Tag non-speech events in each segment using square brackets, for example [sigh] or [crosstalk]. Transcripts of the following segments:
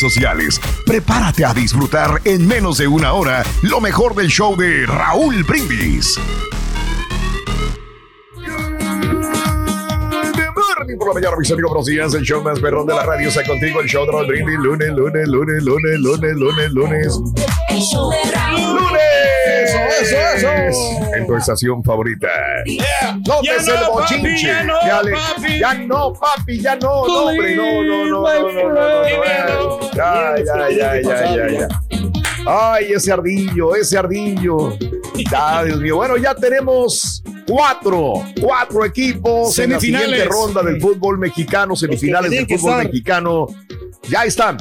sociales. Prepárate a disfrutar en menos de una hora lo mejor del show de Raúl Brindis. Por la mañana, mis amigos, buenos días. El show más perrón de la radio está contigo. El show de Raúl Brindis. Lunes, lunes, lunes, lunes, lunes, lunes, lunes. ¡Lunes! Eso, eso, eso. En favorita. No ya no, el ya, no, papi. ya no, papi, ya no. No, hombre, no, no, no, no, no, no, Ya, ya, ya, ya, ya, Ay, ese ardillo, ese ardillo. Ya, Dios mío. Bueno, ya tenemos cuatro, cuatro equipos semifinales. en la siguiente ronda del fútbol mexicano, semifinales del fútbol mexicano. Ya están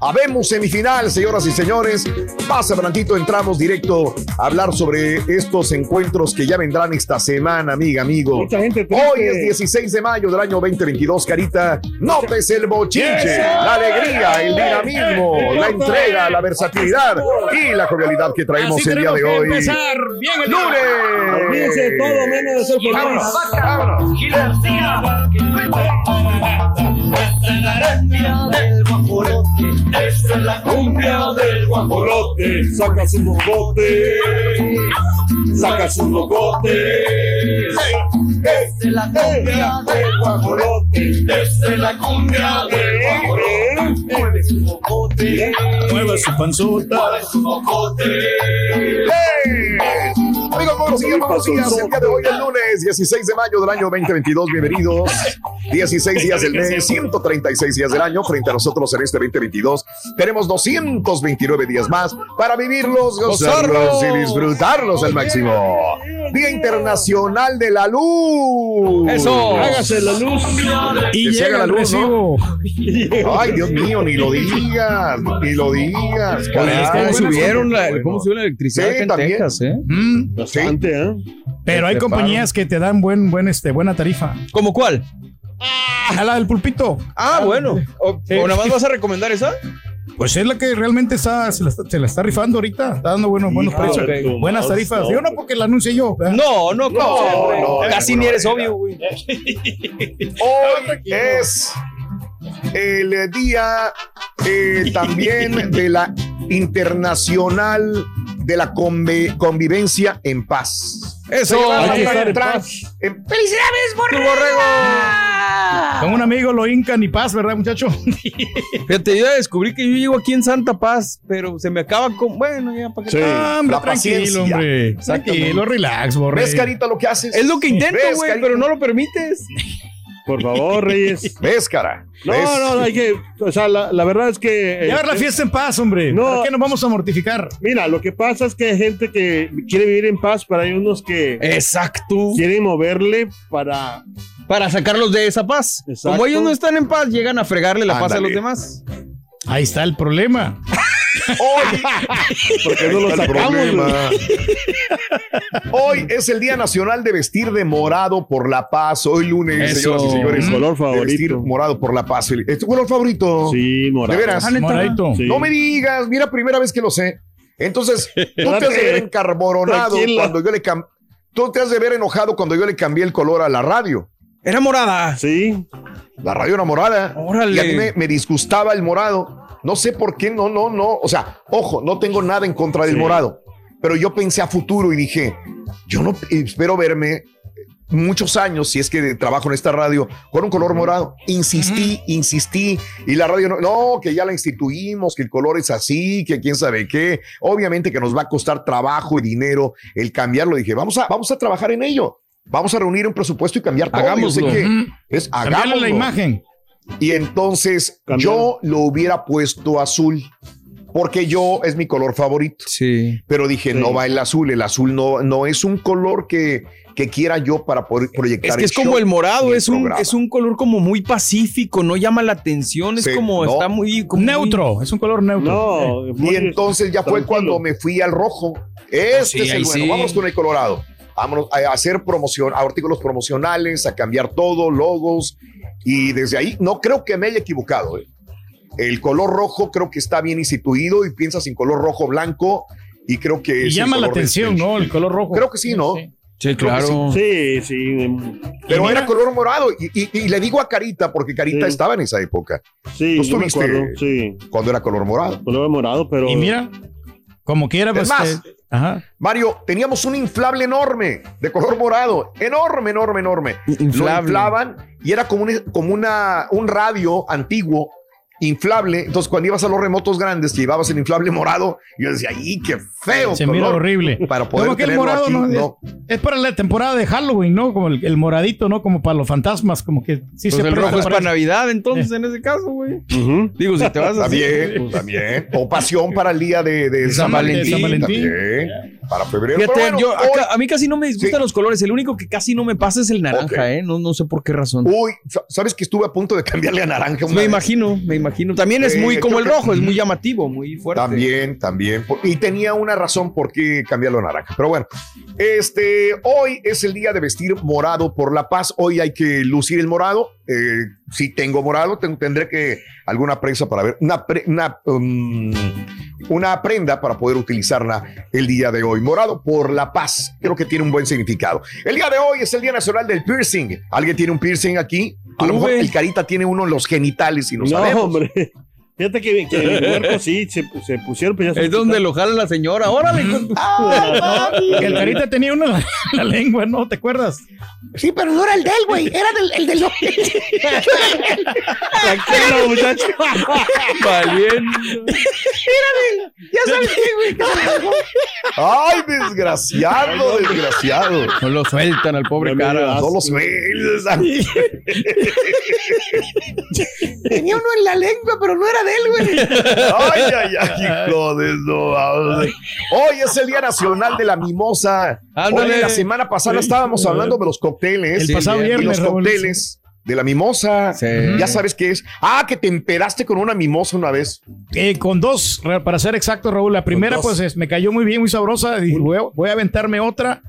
Habemos semifinal, señoras y señores. Más adelantito entramos directo a hablar sobre estos encuentros que ya vendrán esta semana, amiga, amigo. Mucha gente triste. Hoy es 16 de mayo del año 2022, Carita. Notes el bochinche, la alegría, el dinamismo, la entrega, la versatilidad y la jovialidad que traemos Así el día de hoy. empezar bien el ¡Lunes! Olvídense de todo menos de ser feliz. Vámonos, vámonos. Esta es la cumbia del guajolote. Saca su bocote. Saca su bocote. Esta es la cumbia del guajolote. Esta es la cumbia del guajolote. Mueve su bocote. Mueva su panzota. Mueve su bocote. ¡Hey! Amigos, buenos días, buenos días. El día de hoy, el lunes 16 de mayo del año 2022. Bienvenidos. 16 días del mes, 136 días del año. Frente a nosotros en este 2022, tenemos 229 días más para vivirlos, gozarlos y disfrutarlos al máximo. Día Internacional de la Luz. Eso. Hágase la luz. Y Que llega la luz, recibo. Ay, Dios mío, ni lo digas, ni lo digas. caray. ¿Cómo subieron la, cómo subieron la electricidad Sí, acá en también. Texas, eh? Mm, Bastante, ¿eh? Pero hay compañías que te dan buen, buen, este, buena tarifa. ¿Cómo cuál? A la del pulpito. Ah, bueno. O, Sí. o nada más vas a recomendar esa? Pues es la que realmente está, se la está, se la está rifando ahorita. Está dando buenos, buenos Ah, precios. Buenas tarifas. Yo no porque la anuncie yo. ¿verdad? No, no, No, Casi no, ni eres no. obvio, güey. [laughs] Hoy es el día eh, también de la internacional de la convivencia en paz. Eso. Hay que estar en paz. en- Con un amigo lo hincan y paz, ¿verdad, muchacho? [laughs] Fíjate, yo ya descubrí que yo vivo aquí en Santa Paz, pero se me acaba con. Bueno, ya para qué. Sí. Ah, hombre, La tranquilo, hombre. Tranquilo, relax, borre. ¿Ves, Carita, lo que haces? Es lo que intento, ¿Ves, güey, pero no lo permites. [laughs] Por favor, Reyes. [laughs] ¿Ves, cara? No, ¿Ves? no, hay que. O sea, la, la verdad es que. eh, Llevar la fiesta en paz, hombre. No. ¿Para qué nos vamos a mortificar? Mira, lo que pasa es que hay gente que quiere vivir en paz, pero hay unos que Exacto. quieren moverle para Para sacarlos de esa paz. Exacto. Como ellos no están en paz, llegan a fregarle la paz a los demás. Ahí está el problema. Hoy, Porque no lo sacamos. Hoy es el Día Nacional de Vestir de Morado por la Paz. Hoy lunes, Eso. señoras y señores. Mi color de vestir favorito. morado por la paz. ¿Es tu color favorito? Sí, morado. ¿De veras? ¿neta? Moradito. Sí. No me digas, mira, primera vez que lo sé. Entonces, tú te has de ver encarboronado Tranquila. cuando yo le cambié. Tú te has de ver enojado cuando yo le cambié el color a la radio. Era morada. Sí. La radio era morada. Órale. Y a mí me, me disgustaba el morado. No sé por qué, no, no, no. O sea, ojo, no tengo nada en contra del Sí. morado. Pero yo pensé a futuro y dije, yo no espero verme muchos años, si es que trabajo en esta radio, con un color morado. Insistí, insistí, y la radio no, no, que ya la instituimos, que el color es así, que quién sabe qué. Obviamente que nos va a costar trabajo y dinero el cambiarlo. Dije, vamos a, vamos a trabajar en ello. Vamos a reunir un presupuesto y cambiar todo. Yo sé Hagámoslo. que es hagámoslo. la imagen. Y entonces yo lo hubiera puesto azul, porque yo es mi color favorito. Sí. Pero dije, Sí. no va el azul, el azul no, no es un color que, que quiera yo para poder proyectar. Es que es como el morado, es un, es un color como muy pacífico, no llama la atención, es Sí, como no. está muy como muy- Neutro, es un color neutro. No. Y entonces ya fue tranquilo. cuando me fui al rojo. Este Sí, es el bueno. sí. Vamos con el colorado. Vámonos a hacer promoción, a artículos promocionales, a cambiar todo, logos. Y desde ahí no creo que me haya equivocado. ¿eh? El color rojo creo que está bien instituido y piensas en color rojo blanco y creo que Y llama la atención, Stage. ¿no? El color rojo. Creo que sí, ¿no? Sí, Creo que claro. Sí, sí. em, Pero mira- era color morado y, y- y le digo a Carita porque Carita Sí. estaba en esa época Sí, ¿Tú yo me acuerdo. Sí. cuando era color morado. Color morado, pero. Y mira, como quiera, Es pues. más, eh, ajá. Mario, teníamos un inflable enorme de color morado, enorme, enorme, enorme. Lo Inflable. inflaban y era como, un, como una, un radio antiguo inflable. Entonces, cuando ibas a los remotos grandes, te llevabas el inflable morado. Y yo decía, ¡ay, qué feo! Se mira color", horrible. Para poder Como que el morado aquí, no, no. Es, es para la temporada de Halloween, ¿no? Como el, el moradito, ¿no? Como para los fantasmas, como que sí Pues se el rojo es para. Navidad, entonces, en ese caso, güey. Digo, si te vas a También, pues, también. O pasión para el día de, de San Valentín. San Valentín. También. Para febrero. Fíjate, bueno, yo, hoy- acá- a mí casi no me disgustan Sí. los colores. El único que casi no me pasa es el naranja. ¿eh? No, no sé por qué razón. Uy, sa- ¿sabes que estuve a punto de cambiarle a naranja? una me vez? imagino, me imagino. También es muy como creo el que- rojo, es muy llamativo, muy fuerte. También, también. Y tenía una razón por qué cambiarlo a naranja. Pero bueno, este, hoy es el día de vestir morado por la paz. Hoy hay que lucir el morado. Eh, si tengo morado, ten- tendré que alguna presa para ver, una, pre- una, um, una prenda para poder utilizarla el día de hoy. Morado por la paz. Creo que tiene un buen significado. El día de hoy es el Día Nacional del Piercing. ¿Alguien tiene un piercing aquí? A lo mejor el carita tiene uno en los genitales y no, No, sabemos. hombre. Fíjate que, que el huerco sí se, se pusieron, pero ya se Es donde lo jala la señora. Órale, tu- Que el carita tenía uno en la, la lengua, ¿no? ¿Te acuerdas? Sí, pero no era el de él, güey. Era del, el del Tranquilo, muchacho. Valiendo. Ya sabes qué, güey. Ay, desgraciado, desgraciado. No lo sueltan al pobre No cara. No lo sueltas. Tenía uno en la lengua, pero no era de él, güey. Ay, ay, ay, hijo de no. vamos. Hoy es el Día Nacional de la Mimosa. Ándale. Hoy, la semana pasada estábamos hablando de los cócteles. El pasado y viernes, los Raúl, cócteles de la mimosa. Sí. Ya sabes qué es. Ah, que te emperaste con una mimosa una vez. Eh, con dos, ra- para ser exacto, Raúl. La primera, pues es- me cayó muy bien, muy sabrosa. Dije, voy, voy a aventarme otra.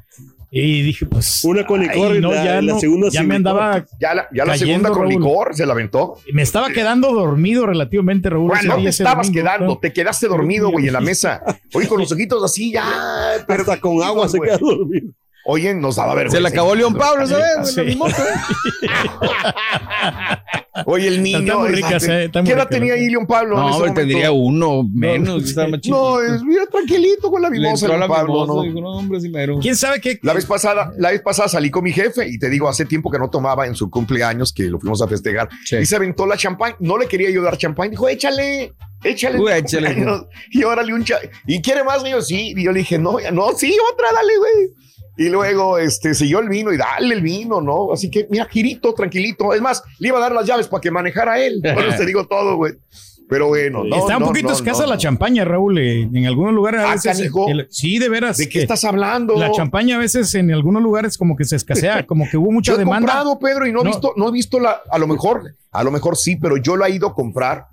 Y dije, pues. Una con licor ay, y la- la segunda ya me andaba. Ya la, ya la Cayendo, segunda con Raúl. licor se la aventó. Me estaba quedando dormido relativamente, Raúl. Bueno, no te estabas domingo, quedando, ¿no? te quedaste dormido, güey, en la mesa. Oye, con los ojitos así, ya. Hasta con agua se queda dormido. Oye, nos daba vergüenza. Se le acabó León Pablo, ¿sabes? Sí. [laughs] Oye, el niño. Está muy rica, este, muy ¿Qué edad rica, tenía sí. ahí León Pablo? en No, ese hombre, momento? tendría uno menos. No, es mira, tranquilito con la mimosa, la Pablo. mimosa, ¿no? dijo, no, hombre, sí mero. ¿Quién sabe qué? La vez pasada, la vez pasada salí con mi jefe y te digo, hace tiempo que no tomaba en su cumpleaños, que lo fuimos a festejar, Sí. y se aventó la champán. No le quería yo dar champán, dijo, échale, échale. Uy, échale. [laughs] Y órale un cha ¿Y quiere más? Yo, sí. Y yo le dije, no, ya no, sí, otra, dale, güey. Y luego, este, siguió el vino y dale el vino, ¿no? Así que, mira, girito, tranquilito. Es más, le iba a dar las llaves para que manejara él. Eso te digo todo, güey. Pero bueno, no, Está un no, poquito no, escasa la champaña, Raúl. eh, En algunos lugares a Ah, veces. el- sí, de veras. ¿De qué estás hablando? La champaña a veces en algunos lugares como que se escasea, [laughs] como que hubo mucha Yo he demanda. comprado, Pedro, y no he visto, no he visto la, a lo mejor, a lo mejor sí, pero yo lo he ido a comprar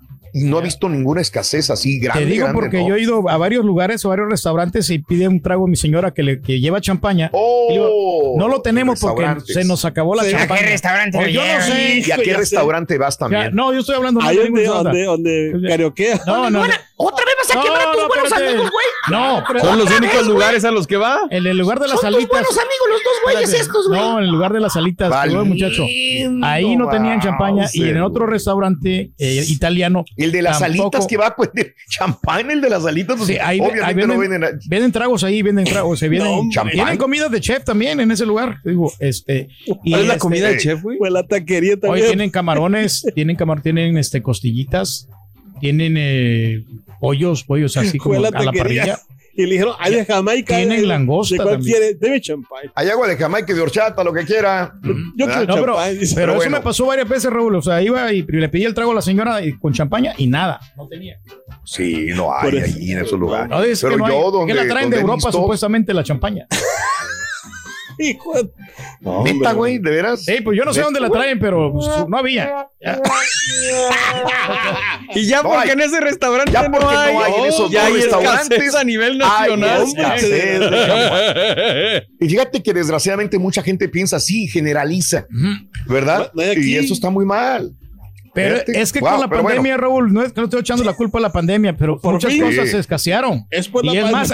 no he visto ninguna escasez así grande. Te digo grande, porque ¿no? yo he ido a varios lugares o varios restaurantes y pide un trago a mi señora que, le, que lleva champaña. Oh, digo, no lo tenemos porque se nos acabó la Sí, ¿a qué champaña. restaurante yo no sé. ¿Y a qué sé. restaurante vas Ya, también? no, yo estoy hablando de ningún donde, donde karaokea. No, no. ¿Otra vez vas a No, quemar a tus no, buenos espérate. amigos, güey? No, pero- Son los únicos lugares a los que va. en el lugar de las Son tus salitas. buenos amigos los dos güeyes estos, güey. No, en el lugar de las salitas, Valiendo, muchacho. Ahí no tenían champaña y en otro restaurante eh, italiano. El de las tampoco. alitas que va, pues, de champán, el de las alitas, pues, Sí, ahí, obviamente ahí no venden, venden. venden tragos ahí, venden tragos, se vienen, tienen comida de chef también en ese lugar. Digo, este, y ¿Cuál es la este, comida del chef, güey? Pues la taquería Hoy también. tienen camarones, tienen camar, tienen este costillitas, tienen eh, pollos, pollos así [laughs] como Fue a la la parrilla. Y le dijeron, hay de Jamaica. Tienen ¿De- langosta ¿De quiere? Deme champán. Hay agua de Jamaica y de horchata, lo que quiera. Yo quiero No, pero, champán. dice. pero Pero eso me pasó varias veces, Raúl. O sea, iba y le pedí el trago a la señora con champaña y nada, no tenía. Sí, no hay ahí en esos lugares. No, es pero que no yo hay, donde, que la traen de Europa visto- supuestamente la champaña. [laughs] Hijo de- No, Neta, güey, de veras. Sí, pues yo no sé dónde la traen, pero pues, no había. Y ya No porque hay. en ese restaurante Ya no porque hay, no hay en esos ya hay restaurantes. escasez a nivel Ay, nacional. de. [laughs] Y fíjate que desgraciadamente mucha gente piensa así, generaliza, ¿verdad? Y eso está muy mal. Pero es que Wow, con la bueno. pandemia, Raúl, no es que no estoy echando la culpa a la pandemia, pero Por muchas fin. cosas Sí. se escasearon. Es por la y es más,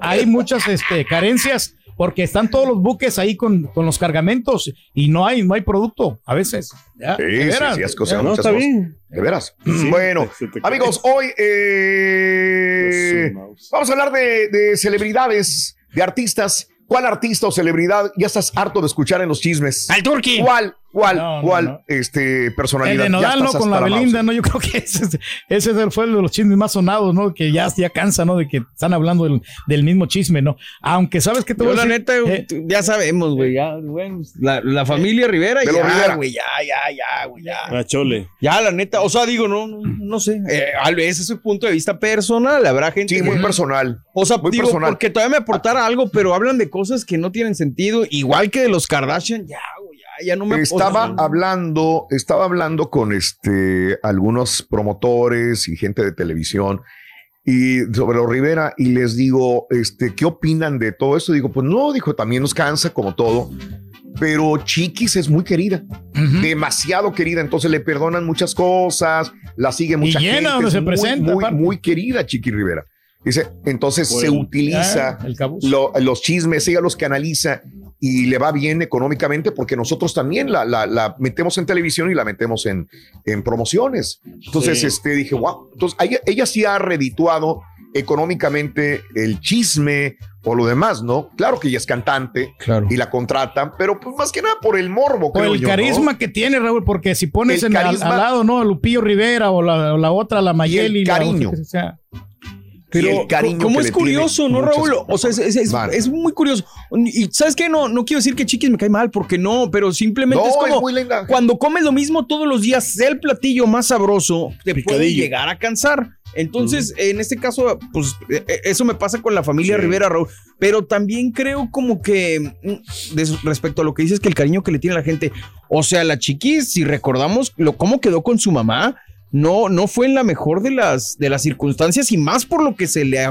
hay muchas este, carencias porque están todos los buques ahí con, con los cargamentos y no hay, no hay producto a veces. Ya, Sí, de sí, veras. sí, es cosa-. No, muchas está cosas. bien. De veras. Sí, bueno, cae. amigos, hoy eh, vamos a hablar de, de celebridades, de artistas. ¿Cuál artista o celebridad ya estás harto de escuchar en los chismes? Al Turqui. ¿Cuál, cuál, No, cuál no. este, El personalidad? de Ya Nodal, ¿no? Con la Belinda. ¿no? Yo creo que ese, ese fue uno de los chismes más sonados, ¿no? Que ya, ya cansa, ¿no? De que están hablando del, del mismo chisme, ¿no? Aunque sabes que te Yo voy a la decir, neta, eh, ya sabemos, güey, ya, bueno, la, la familia Rivera, De los ya, Rivera. güey, ya, ya, ya, güey, ya. La chole. Ya, la neta, o sea, digo, no, no, no sé, eh, a veces es su punto de vista personal, habrá gente Sí, que- muy personal. O sea, Muy digo, personal. porque todavía me aportara algo, pero hablan de cosas que no tienen sentido, igual que de los Kardashian, ya, ya, ya no me Estaba hablando, estaba hablando con este algunos promotores y gente de televisión y sobre los Rivera y les digo, este, ¿qué opinan de todo esto? Digo, pues no, dijo, también nos cansa como todo, pero Chiquis es muy querida, demasiado querida, entonces le perdonan muchas cosas, la sigue mucha llena gente, donde es se muy, presenta, muy, muy querida Chiqui Rivera. Dice, entonces Por se el- utiliza Ah, el lo- los chismes, ella los canaliza y le va bien económicamente porque nosotros también la, la- la metemos en televisión y la metemos en, en promociones. Entonces, Sí. este, dije, wow, entonces ella, ella sí ha redituado económicamente el chisme o lo demás, ¿no? Claro que ella es cantante Claro. y la contratan, pero pues más que nada por el morbo, Por creo el yo, ¿no? carisma que tiene, Raúl, porque si pones El en, al, carisma- al lado, ¿no? A Lupillo Rivera o la, o la otra, la Mayeli. la cariño. otra que sea. Y el Pero cariño como que es le curioso, ¿no, Raúl? O sea, es, es- es- Vale. es muy curioso. Y sabes qué, no, no quiero decir que Chiquis me cae mal, porque no, pero simplemente No, es como es muy linda. cuando comes lo mismo todos los días, sea el platillo más sabroso, te puede llegar a cansar. Entonces, en este caso, pues eh, eh, eso me pasa con la familia Sí. Rivera, Raúl. Pero también creo como que mm, respecto a lo que dices, que el cariño que le tiene la gente, o sea, la chiquis, si recordamos lo, cómo quedó con su mamá, no, no fue en la mejor de las, de las circunstancias y más por lo que se le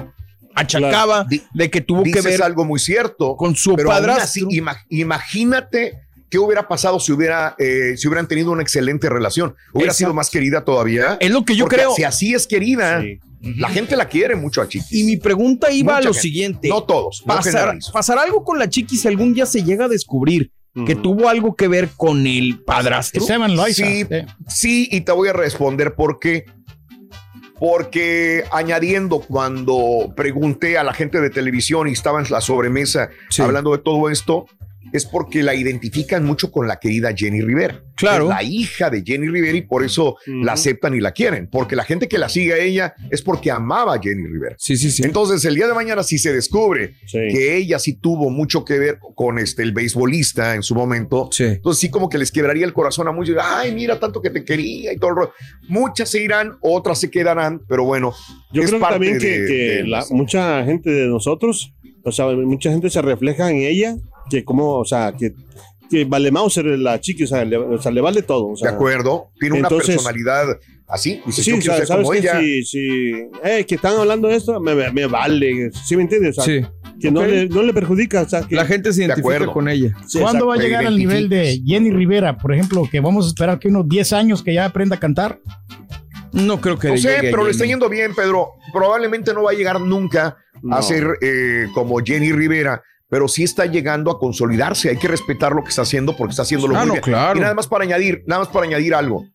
achacaba de que tuvo que ver algo muy cierto. con su pero aún padrastro. así, ima- imagínate qué hubiera pasado si hubiera eh, si hubieran tenido una excelente relación. Hubiera Exacto. sido más querida todavía. es lo que yo Porque creo. Si así es querida, Sí. la gente la quiere mucho a Chiquis. Y mi pregunta iba Mucha a lo gente. siguiente. no todos. no pasar, generalizo. pasar algo con la chiqui si algún día se llega a descubrir que tuvo algo que ver con el padrastro. Esteban. Sí. eh. Sí, y te voy a responder por qué. Porque añadiendo, cuando pregunté a la gente de televisión y estaba en la sobremesa Sí. hablando de todo esto, es porque la identifican mucho con la querida Jenny Rivera. Claro. Es la hija de Jenny Rivera y por eso la aceptan y la quieren. Porque la gente que la sigue a ella es porque amaba a Jenny Rivera. Sí, sí, sí. Entonces, el día de mañana, si se descubre que ella sí tuvo mucho que ver con este, el beisbolista en su momento, entonces sí como que les quebraría el corazón a muchos. Ay, mira, tanto que te quería y todo el rollo. Muchas se irán, otras se quedarán, pero bueno. Yo es creo parte también que, de- que de- la- mucha gente de nosotros, o sea, mucha gente se refleja en ella, que como, o sea, que, que vale Mauser la chica, o sea, le, o sea, le vale todo. o sea. De acuerdo. Tiene una Entonces- personalidad así. Dice, Sí, yo sabes como que ella. si, si eh, que están hablando de esto, me, me- me vale, ¿sí me entiendes? O sea, Sí. Que no, le, no le perjudica, o sea, que La gente se identifica con ella. Sí, ¿Cuándo va a llegar al nivel de Jenny Rivera, por ejemplo, que vamos a esperar que unos 10 años que ya aprenda a cantar? No creo que No sé, pero le está yendo bien, Pedro. Probablemente no va a llegar nunca No. a ser eh, como Jenny Rivera, pero sí está llegando a consolidarse. Hay que respetar lo que está haciendo porque está haciéndolo Ah, muy no, bien. claro. Y nada más para añadir, nada más para añadir algo.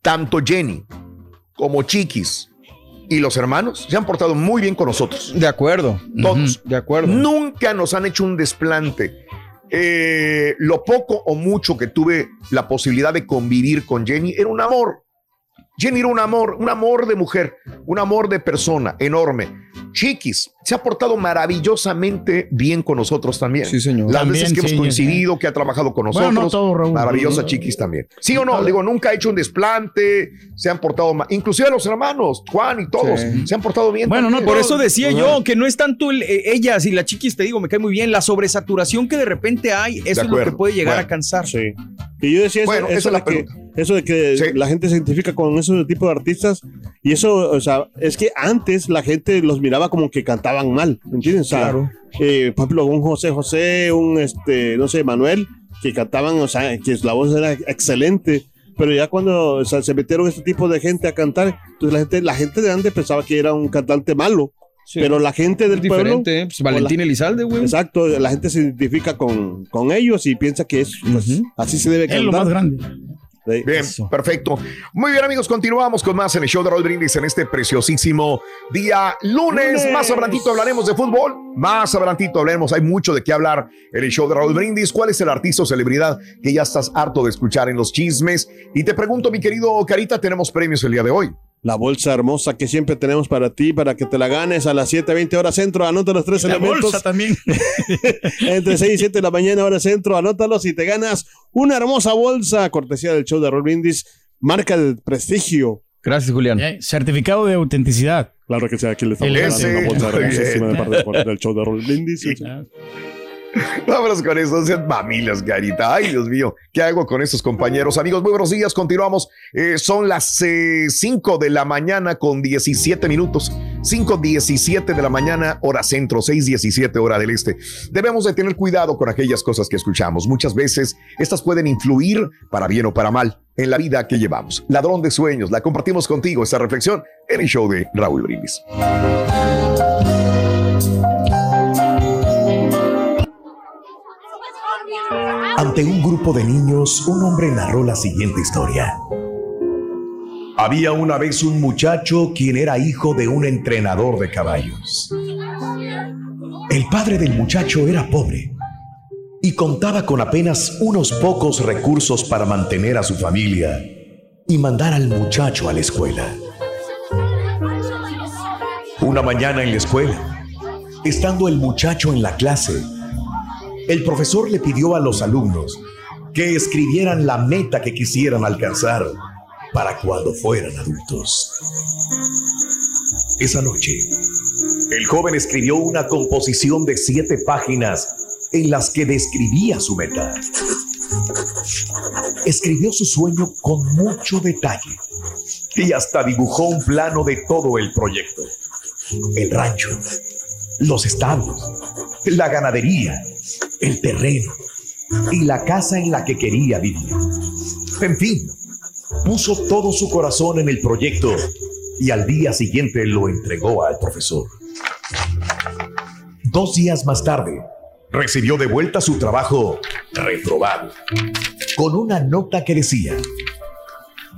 Tanto Jenny como Chiquis y los hermanos se han portado muy bien con nosotros. De acuerdo. Todos. De acuerdo. Nunca nos han hecho un desplante. Eh, lo poco o mucho que tuve la posibilidad de convivir con Jenny era un amor. Jenny era un amor, un amor de mujer, un amor de persona enorme. Chiquis se ha portado maravillosamente bien con nosotros también. Sí, señor. Las También, veces que hemos sí, coincidido, que ha trabajado con nosotros. Bueno, no todo, Raúl. Maravillosa Chiquis también. Sí o no, digo, nunca ha hecho un desplante, se han portado mal. Inclusive los hermanos, Juan y todos, Sí. se han portado bien. Bueno, también. Por eso decía yo que no es tanto el- eh, ellas y la chiquis, te digo, me cae muy bien. La sobresaturación que de repente hay, eso es lo que puede llegar Bueno. a cansar. Sí. Y yo decía eso, Bueno, esa eso, es la de que, pregunta. Eso de que la gente se identifica con ese tipo de artistas y eso, o sea, es que antes la gente los miraba como que cantaban mal, ¿me entiendes? O sea, Claro. eh, por ejemplo, un José José, un, este, no sé, Manuel, que cantaban, o sea, que la voz era excelente. Pero ya cuando o sea, se metieron este tipo de gente a cantar, entonces la gente, la gente de antes pensaba que era un cantante malo. Pero la gente del Es pueblo. diferente, ¿eh? Pues Valentín Elizalde, güey. Exacto, la gente se identifica con, con ellos y piensa que es, pues, así se debe Es cantar. lo más grande. Bien, perfecto. Muy bien, amigos, continuamos con más en el show de Raúl Brindis en este preciosísimo día lunes. Lunes. Más adelantito hablaremos de fútbol. Más adelantito hablaremos. Hay mucho de qué hablar en el show de Raúl Brindis. ¿Cuál es el artista o celebridad que ya estás harto de escuchar en los chismes? Y te pregunto, mi querido Carita, tenemos premios el día de hoy. La bolsa hermosa que siempre tenemos para ti, para que te la ganes a las 7:20 horas centro. Anota los tres La elementos. bolsa también. [laughs] Entre 6 y 7 de la mañana, hora centro. Anótalos y te ganas una hermosa bolsa, cortesía del show de Raúl Brindis. Marca el prestigio. Gracias, Julián. Eh, Certificado de autenticidad. Claro que sí, aquí le estamos ese. una bolsa hermosísima de parte del show de Raúl Brindis. [laughs] Vámonos con eso, sean Carita. Ay, Dios mío, ¿qué hago con estos compañeros? Amigos, muy buenos días, continuamos. Eh, son las 5 de la mañana con 17 minutos. 5.17 de la mañana, hora centro, 6.17 hora del este. Debemos de tener cuidado con aquellas cosas que escuchamos. Muchas veces estas pueden influir para bien o para mal en la vida que llevamos. Ladrón de sueños, la compartimos contigo, esta reflexión en el show de Raúl Brindis. Ante un grupo de niños, un hombre narró la siguiente historia. Había una vez un muchacho quien era hijo de un entrenador de caballos. El padre del muchacho era pobre y contaba con apenas unos pocos recursos para mantener a su familia y mandar al muchacho a la escuela. Una mañana en la escuela, estando el muchacho en la clase, el profesor le pidió a los alumnos que escribieran la meta que quisieran alcanzar para cuando fueran adultos. Esa noche, el joven escribió una composición de siete páginas en las que describía su meta. Escribió su sueño con mucho detalle y hasta dibujó un plano de todo el proyecto. El rancho, los establos, la ganadería, el terreno y la casa en la que quería vivir. En fin, puso todo su corazón en el proyecto y al día siguiente lo entregó al profesor. Dos días más tarde, recibió de vuelta su trabajo reprobado, con una nota que decía,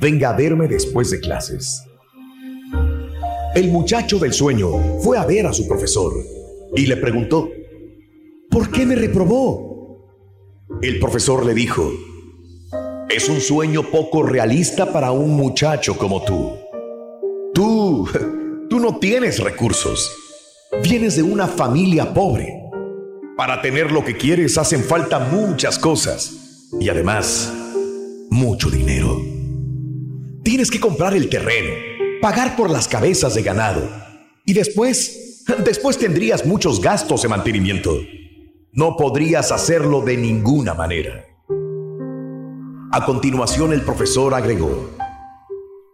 venga a verme después de clases. El muchacho del sueño fue a ver a su profesor y le preguntó, ¿por qué me reprobó? el profesor le dijo, es un sueño poco realista para un muchacho como tú. Tú, [laughs] tú no tienes recursos. Vienes de una familia pobre. Para tener lo que quieres hacen falta muchas cosas. Y además, mucho dinero. Tienes que comprar el terreno, pagar por las cabezas de ganado. Y después, [laughs] después tendrías muchos gastos de mantenimiento. No podrías hacerlo de ninguna manera. A continuación el profesor agregó,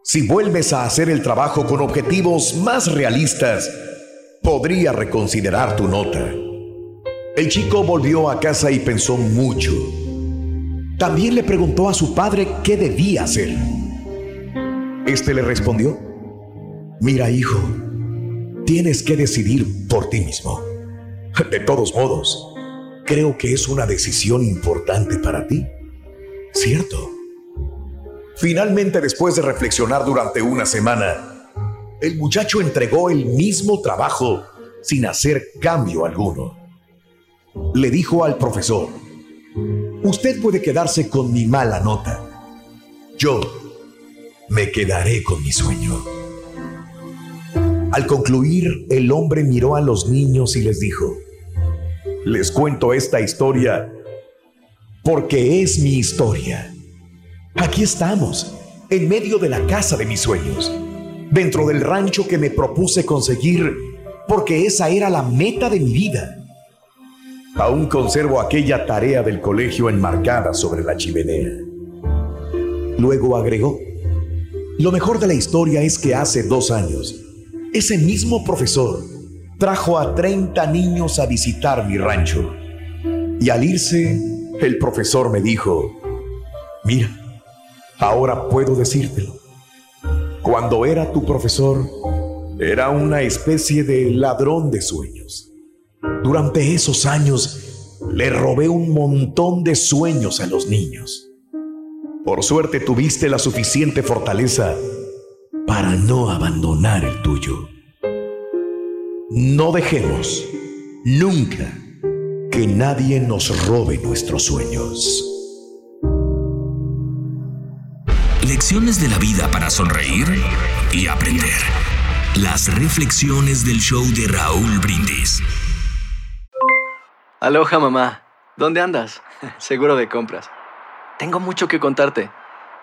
si vuelves a hacer el trabajo con objetivos más realistas, podría reconsiderar tu nota. El chico volvió a casa y pensó mucho. También le preguntó a su padre qué debía hacer. Este le respondió, mira hijo, tienes que decidir por ti mismo. De todos modos, creo que es una decisión importante para ti. ¿Cierto? Finalmente, después de reflexionar durante una semana, el muchacho entregó el mismo trabajo sin hacer cambio alguno. Le dijo al profesor, usted puede quedarse con mi mala nota. Yo me quedaré con mi sueño. Al concluir, el hombre miró a los niños y les dijo, les cuento esta historia porque es mi historia. Aquí estamos, en medio de la casa de mis sueños, dentro del rancho que me propuse conseguir porque esa era la meta de mi vida. Aún conservo aquella tarea del colegio enmarcada sobre la chimenea. Luego agregó, lo mejor de la historia es que hace dos años, ese mismo profesor trajo a 30 niños a visitar mi rancho. Y al irse, el profesor me dijo, mira, ahora puedo decírtelo. Cuando era tu profesor, era una especie de ladrón de sueños. Durante esos años, le robé un montón de sueños a los niños. Por suerte tuviste la suficiente fortaleza para no abandonar el tuyo. No dejemos nunca que nadie nos robe nuestros sueños. Lecciones de la vida para sonreír y aprender. Las reflexiones del show de Raúl Brindis. Aloha mamá, ¿dónde andas? [laughs] Seguro de compras. Tengo mucho que contarte.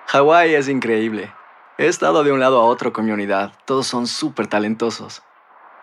Hawái es increíble. He estado de un lado a otro con mi unidad. Todos son súper talentosos.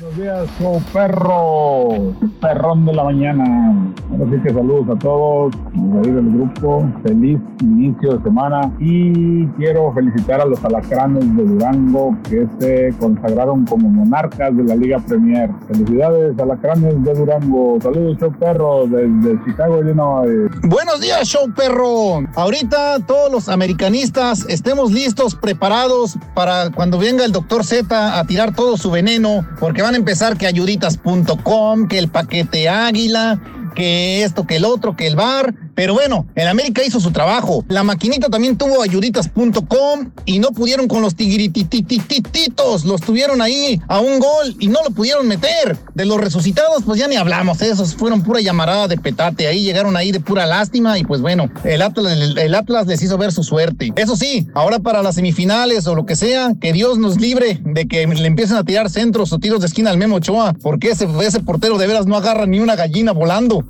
Buenos días, show perro, perrón de la mañana. Ahora sí que saludos a todos, ahí del grupo. Feliz inicio de semana y quiero felicitar a los alacranes de Durango que se consagraron como monarcas de la Liga Premier. Felicidades, alacranes de Durango. Saludos, show perro, desde Chicago, Illinois. Buenos días, show perro. Ahorita todos los americanistas estemos listos, preparados para cuando venga el doctor Z a tirar todo su veneno, porque van a empezar que ayuditas.com, que el paquete águila, que esto, que el otro, que el bar. Pero bueno, el América hizo su trabajo. La maquinita también tuvo ayuditas.com y no pudieron con los tigritititititos. Los tuvieron ahí a un gol y no lo pudieron meter. De los resucitados, pues ya ni hablamos. Esos fueron pura llamarada de petate. Ahí llegaron ahí de pura lástima y pues bueno, el Atlas, el, el Atlas les hizo ver su suerte. Eso sí, ahora para las semifinales o lo que sea, que Dios nos libre de que le empiecen a tirar centros o tiros de esquina al Memo Ochoa, porque ese, ese portero de veras no agarra ni una gallina volando.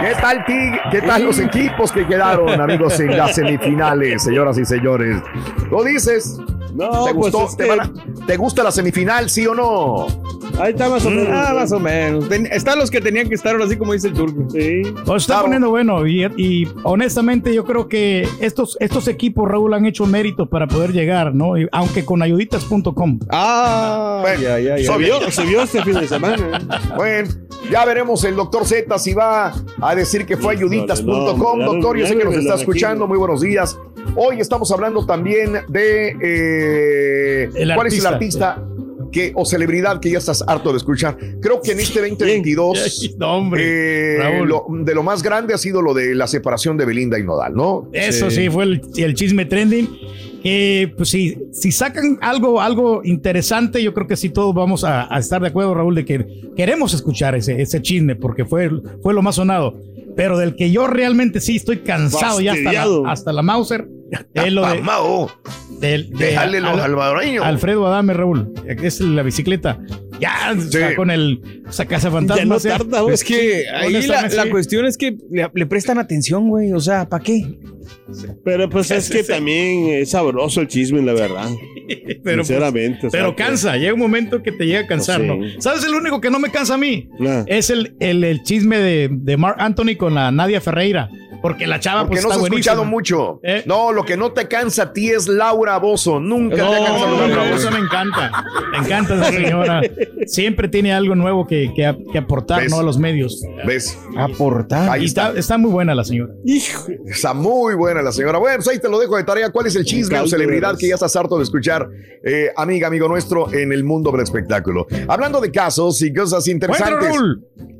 ¿Qué tal, Tig? ¿Qué tal los equipos que quedaron, amigos, en las semifinales, señoras y señores? ¿Lo dices? No, ¿Te, pues gustó? es ¿Te, que- van a- ¿Te gusta la semifinal, sí o no? Ahí está más o menos. Ah, más o menos. Ten- Están los que tenían que estar ahora así como dice el turco. Sí. Pues está poniendo bueno y, y honestamente yo creo que estos, estos equipos, Raúl, han hecho mérito para poder llegar, ¿no? Y- aunque con ayuditas.com. Ah, Bueno, ya, ya, ya. Se vio, se vio este fin de semana. Bueno, ya veremos el doctor Z si va a decir que fue ayuditas.com. no, doctor, yo sé que nos está escuchando. Muy buenos días. Hoy estamos hablando también de eh, El cuál es el artista. artista que, o celebridad que ya estás harto de escuchar. Creo que en este 2022 No, hombre, eh, lo- de lo más grande ha sido lo de la separación de Belinda y Nodal, ¿no? Eso sí, fue el, el chisme trending. Que, pues sí, si sacan algo, algo interesante, yo creo que sí todos vamos a, a estar de acuerdo, Raúl, de que queremos escuchar ese, ese chisme, porque fue, fue lo más sonado. Pero del que yo realmente sí estoy cansado ya hasta la, hasta la Mauser, [laughs] es lo de, del- de déjale los Al- salvadoreños. Alfredo Adame, Raúl, que es la bicicleta. Ya, o sea, con el fantasma. Ya no o sea, tarda, güey. Es que ahí la, sí. cuestión es que le, le prestan atención, güey. O sea, ¿para qué? Pero pues es que también es sabroso el chisme, la verdad. [laughs] pero, pues, Sinceramente. o sea, Pero que- cansa, llega un momento que te llega a cansar, Sí. ¿no? ¿Sabes el único que no me cansa a mí? Ah. Es el, el, el chisme de, de Mark Anthony con la Nadia Ferreira. Porque la chava Porque pues no se está ha escuchado buenísima. mucho. ¿Eh? No, lo que no te cansa a ti es Laura Bozo. Nunca te ha cansado No, Laura no, eso me encanta. Me encanta esa señora. Siempre tiene algo nuevo que, que, que aportar, ¿Ves? ¿no? A los medios. ¿Ves? Aportar. Ahí está. está, está muy buena la señora. Hijo. Está muy buena la señora. Bueno, pues ahí te lo dejo de tarea. ¿Cuál es el chisme o celebridad que ya estás harto de escuchar, eh, amiga, amigo nuestro, en el mundo del espectáculo? Hablando de casos y cosas interesantes.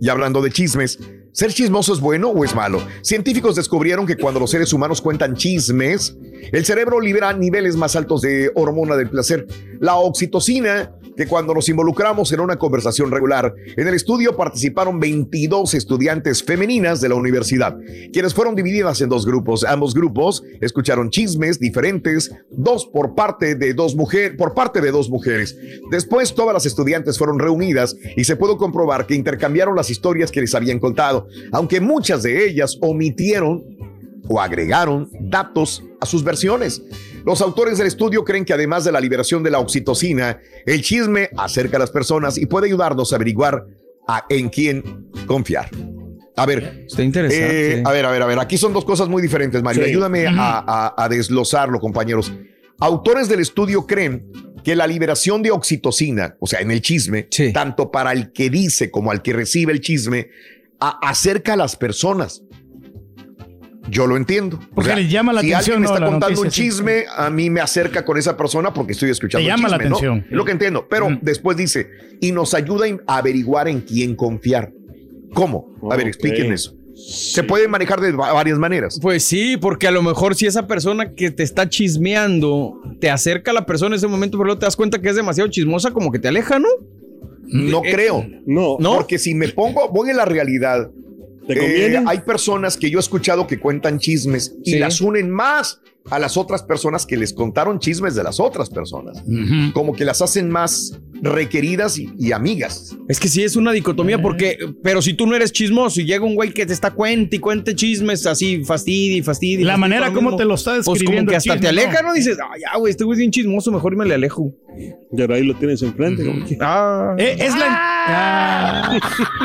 Y hablando de chismes, ¿ser chismoso es bueno o es malo? Científicos descubrieron que cuando los seres humanos cuentan chismes, el cerebro libera niveles más altos de hormona del placer, la oxitocina, que cuando nos involucramos en una conversación regular. En el estudio participaron 22 estudiantes femeninas de la universidad, quienes fueron divididas en dos grupos. Ambos grupos escucharon chismes diferentes, dos por parte de dos mujeres, por parte de dos mujeres. Después todas las estudiantes fueron reunidas y se pudo comprobar que intercambiaron las historias que les habían contado, aunque muchas de ellas omitieron o agregaron datos a sus versiones. Los autores del estudio creen que además de la liberación de la oxitocina, el chisme acerca a las personas y puede ayudarnos a averiguar a- en quién confiar. A ver, Está interesante. eh, a ver, a ver, a ver. Aquí son dos cosas muy diferentes, Mario. Sí. Ayúdame a, a- a desglosarlo, compañeros. Autores del estudio creen que la liberación de oxitocina, o sea, en el chisme, Sí. tanto para el que dice como al que recibe el chisme, a- acerca a las personas. Yo lo entiendo. Porque les llama la si atención, alguien me ¿no? está contando noticia, un sí. chisme, a mí me acerca con esa persona porque estoy escuchando Te el llama la atención. Es lo que entiendo. Pero Mm. después dice, y nos ayuda a averiguar en quién confiar. ¿Cómo? A ver, Ok. explíquenme eso. Se puede manejar de va- varias maneras. Pues sí, porque a lo mejor si esa persona que te está chismeando te acerca a la persona en ese momento, pero luego te das cuenta que es demasiado chismosa, como que te aleja, ¿no? No Eh, creo. No. ¿No? Porque si me pongo, voy en la realidad. ¿Te eh, hay personas que yo he escuchado que cuentan chismes y Sí. las unen más a las otras personas que les contaron chismes de las otras personas. Como que las hacen más requeridas y, y amigas. Es que sí es una dicotomía porque, pero si tú no eres chismoso y llega un güey que te está cuente y cuente chismes así, fastidia y fastidia. y La manera como te lo está Pues como describiendo que hasta te aleja, ¿no? ¿no? Dices, ah, ya, güey, este güey es bien chismoso, mejor me le alejo. Y ahora ahí lo tienes enfrente. Ah. Eh, es la, Ah.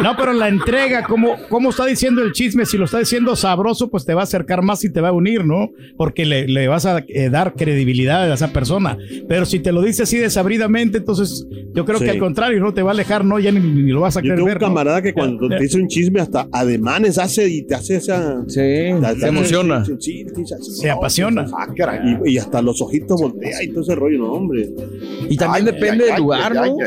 No, pero la entrega, como, como está diciendo el chisme, si lo está diciendo sabroso, pues te va a acercar más y te va a unir, ¿no? Porque le, le vas a eh, dar credibilidad a esa persona. Pero si te lo dice así desabridamente, entonces yo creo Sí. que al contrario, no te va a alejar, no, ya ni, ni lo vas a Yo querer tengo un camarada que cuando te dice un chisme hasta ademanes hace y te hace esa... Sí, se emociona. Sí, Se no, apasiona. Ah. Y, y hasta los ojitos voltea y todo ese rollo, no, hombre. Y también Ay, depende ay, del ay, lugar, ay, ¿no?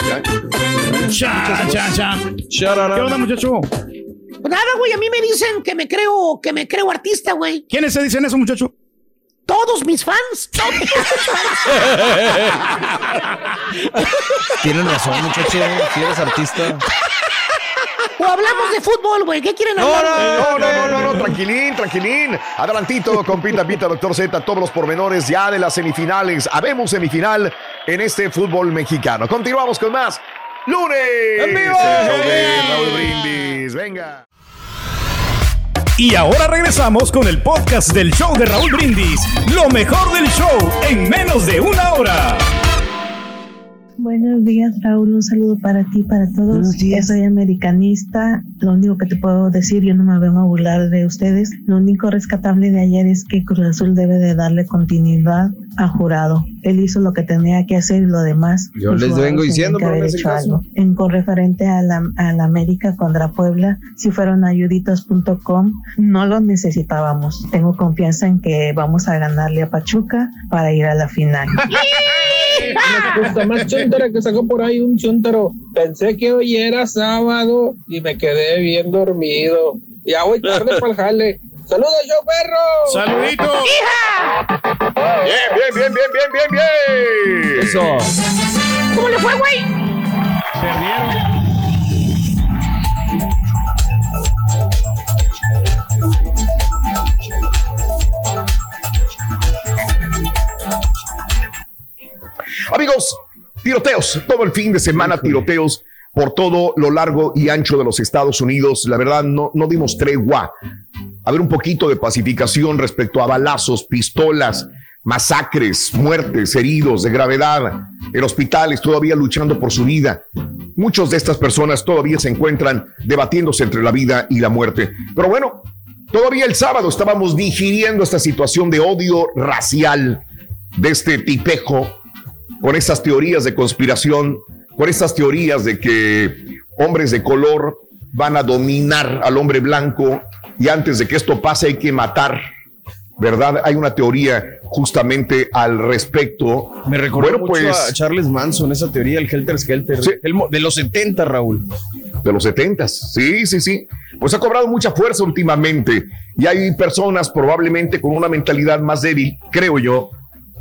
Cha, cha, cha. ¿Qué onda, muchacho? Pues nada, güey, a mí me dicen que me creo, que me creo artista, güey. ¿Quiénes se dicen eso, muchacho? Todos mis fans. [laughs] Todos mis fans. Tienen razón, muchacho. Si eres artista. O hablamos de fútbol, güey. ¿Qué quieren No, hablar? no, no, no, no, no, tranquilín, tranquilín. Adelantito, compita, pita, doctor Z, todos los pormenores ya de las semifinales. Habemos semifinal en este fútbol mexicano. Continuamos con más. ¡Lunes! ¡En vivo! Raúl Brindis. Venga. Y ahora regresamos con el podcast del show de Raúl Brindis. Lo mejor del show en menos de una hora. Buenos días, Raúl. Un saludo para ti, para todos. Yo soy americanista. Lo único que te puedo decir, yo no me vengo a burlar de ustedes. Lo único rescatable de ayer es que Cruz Azul debe de darle continuidad a Jurado. Él hizo lo que tenía que hacer y lo demás. Yo les vengo diciendo, que haber hecho algo. En con referente a la, a la América contra Puebla, si fueron ayuditos.com, no lo necesitábamos. Tengo confianza en que vamos a ganarle a Pachuca para ir a la final. [laughs] Me gusta más chuntara que sacó por ahí un chuntaro. Pensé que hoy era sábado y me quedé bien dormido. Ya voy tarde para el jale. ¡Saludos, yo perro! ¡Saludito! Bien, bien, bien, bien, bien, bien, bien. Eso. ¿Cómo le fue, güey? Amigos, tiroteos, todo el fin de semana tiroteos por todo lo largo y ancho de los Estados Unidos. La verdad, no, no dimos tregua. A ver un poquito de pacificación respecto a balazos, pistolas, masacres, muertes, heridos de gravedad, en hospitales todavía luchando por su vida. Muchas de estas personas todavía se encuentran debatiéndose entre la vida y la muerte. Pero bueno, todavía el sábado estábamos digiriendo esta situación de odio racial de este tipejo con estas teorías de conspiración, con estas teorías de que hombres de color van a dominar al hombre blanco y antes de que esto pase hay que matar, ¿verdad? Hay una teoría justamente al respecto. Me recordó Bueno, mucho pues- a Charles Manson, esa teoría, el Helter Skelter. El mo- de los 70, Raúl. de los 70. Sí, sí, sí. Pues ha cobrado mucha fuerza últimamente y hay personas probablemente con una mentalidad más débil, creo yo.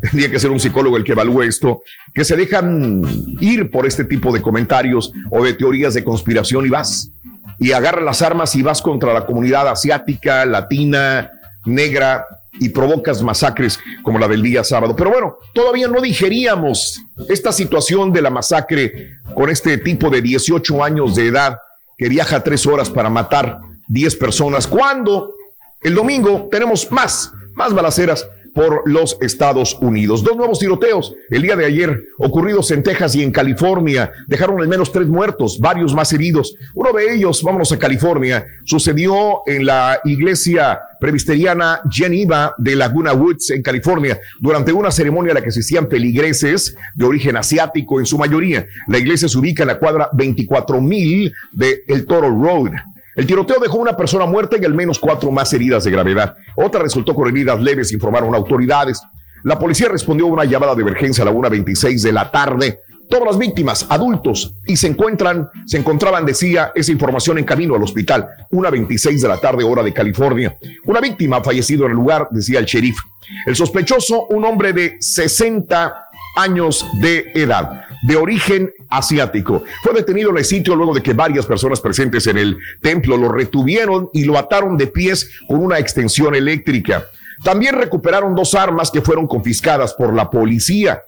Tendría que ser un psicólogo el que evalúe esto, que se dejan ir por este tipo de comentarios o de teorías de conspiración y vas y agarras las armas y vas contra la comunidad asiática, latina, negra y provocas masacres como la del día sábado. Pero bueno, todavía no digeríamos esta situación de la masacre con este tipo de 18 años de edad que viaja tres horas para matar 10 personas, cuando el domingo tenemos más, más balaceras por los Estados Unidos. Dos nuevos tiroteos el día de ayer ocurridos en Texas y en California dejaron al menos tres muertos, varios más heridos. Uno de ellos, vámonos a California, sucedió en la iglesia presbiteriana Geneva de Laguna Woods en California durante una ceremonia a la que asistían feligreses de origen asiático en su mayoría. La iglesia se ubica en la cuadra 24 mil de El Toro Road. El tiroteo dejó una persona muerta y al menos cuatro más heridas de gravedad. Otra resultó con heridas leves, informaron autoridades. La policía respondió a una llamada de emergencia a la 1.26 de la tarde. Todas las víctimas, adultos, y se encuentran, se encontraban, decía esa información en camino al hospital, 1.26 de la tarde, hora de California. Una víctima ha fallecido en el lugar, decía el sheriff. El sospechoso, un hombre de 60 años de edad, de origen asiático. Fue detenido en el sitio luego de que varias personas presentes en el templo lo retuvieron y lo ataron de pies con una extensión eléctrica. También recuperaron dos armas que fueron confiscadas por la policía.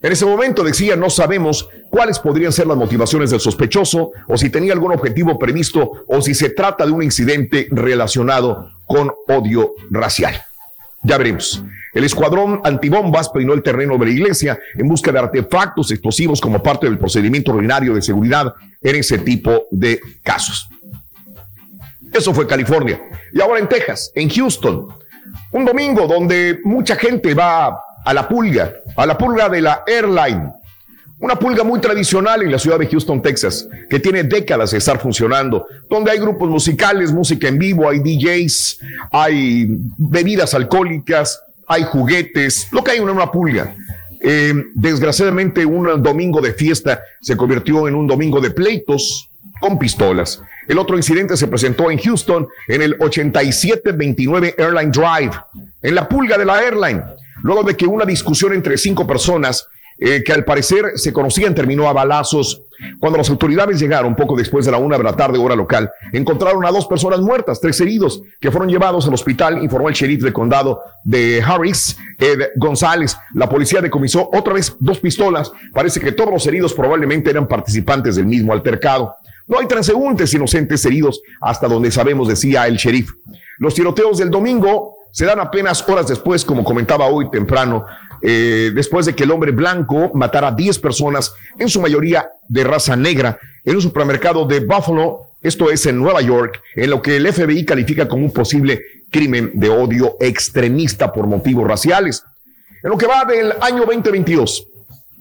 En ese momento decía, no sabemos cuáles podrían ser las motivaciones del sospechoso o si tenía algún objetivo previsto o si se trata de un incidente relacionado con odio racial. Ya veremos. El escuadrón antibombas peinó el terreno de la iglesia en busca de artefactos explosivos como parte del procedimiento ordinario de seguridad en ese tipo de casos. Eso fue California. Y ahora en Texas, en Houston, Un domingo donde mucha gente va a la pulga, a la pulga de la airline. Una pulga muy tradicional en la ciudad de Houston, Texas, que tiene décadas de estar funcionando, donde hay grupos musicales, música en vivo, hay DJs, hay bebidas alcohólicas, hay juguetes, lo que hay en una pulga. Eh, desgraciadamente, un domingo de fiesta se convirtió en un domingo de pleitos con pistolas. El otro incidente se presentó en Houston en el 8729 Airline Drive, en la pulga de la airline, luego de que una discusión entre cinco personas eh, que al parecer se conocían terminó a balazos. Cuando las autoridades llegaron poco después de la una de la tarde hora local, encontraron a dos personas muertas, tres heridos, que fueron llevados al hospital, informó el sheriff del condado de Harris, Ed González. La policía decomisó otra vez dos pistolas. Parece que todos los heridos probablemente eran participantes del mismo altercado. No hay transeúntes inocentes heridos hasta donde sabemos, decía el sheriff. Los tiroteos del domingo se dan apenas horas después, como comentaba hoy temprano, eh, después de que el hombre blanco matara a 10 personas, en su mayoría de raza negra, en un supermercado de Buffalo, esto es en Nueva York, en lo que el FBI califica como un posible crimen de odio extremista por motivos raciales. En lo que va del año 2022,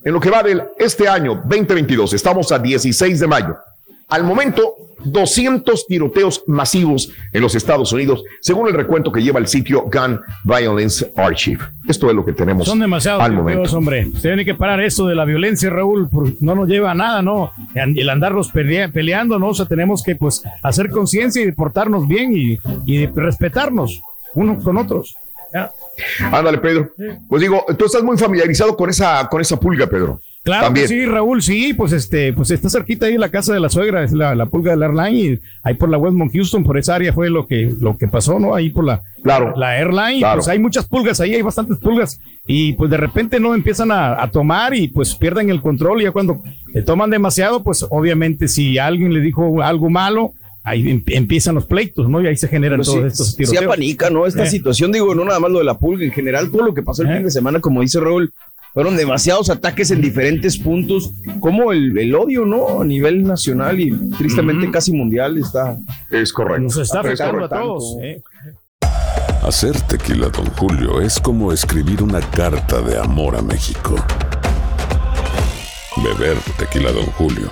en lo que va del este año 2022, estamos a 16 de mayo. Al momento, 200 tiroteos masivos en los Estados Unidos, según el recuento que lleva el sitio Gun Violence Archive. Esto es lo que tenemos Son demasiados al tiroteos, momento. hombre. Se tiene que parar eso de la violencia, Raúl. No nos lleva a nada, ¿no? El andarnos pelea- peleando, ¿no? O sea, tenemos que, pues, hacer conciencia y portarnos bien y, y respetarnos unos con otros. ¿Ya? Ándale, Pedro. Pues digo, tú estás muy familiarizado con esa, con esa pulga, Pedro. Claro También. que sí, Raúl, sí, pues este, pues está cerquita ahí la casa de la suegra, es la, la pulga del airline, y ahí por la Westmont Houston, por esa área fue lo que, lo que pasó, ¿no? Ahí por la, Claro. la airline, Claro. pues hay muchas pulgas ahí, hay bastantes pulgas, y pues de repente no empiezan a, a tomar y pues pierden el control, y ya cuando le toman demasiado, pues obviamente si alguien le dijo algo malo, ahí em- empiezan los pleitos, ¿no? Y ahí se generan Pero todos sí, estos sí tiroteos. apanica, ¿no? Esta Eh. situación, digo, no nada más lo de la pulga, en general todo lo que pasó el fin de semana, como dice Raúl, fueron demasiados ataques en diferentes puntos, como el, el odio, ¿no? A nivel nacional y tristemente casi mundial está. Es correcto. Nos está Es afectando a todos. ¿eh? Hacer tequila, Don Julio, es como escribir una carta de amor a México. Beber tequila, Don Julio,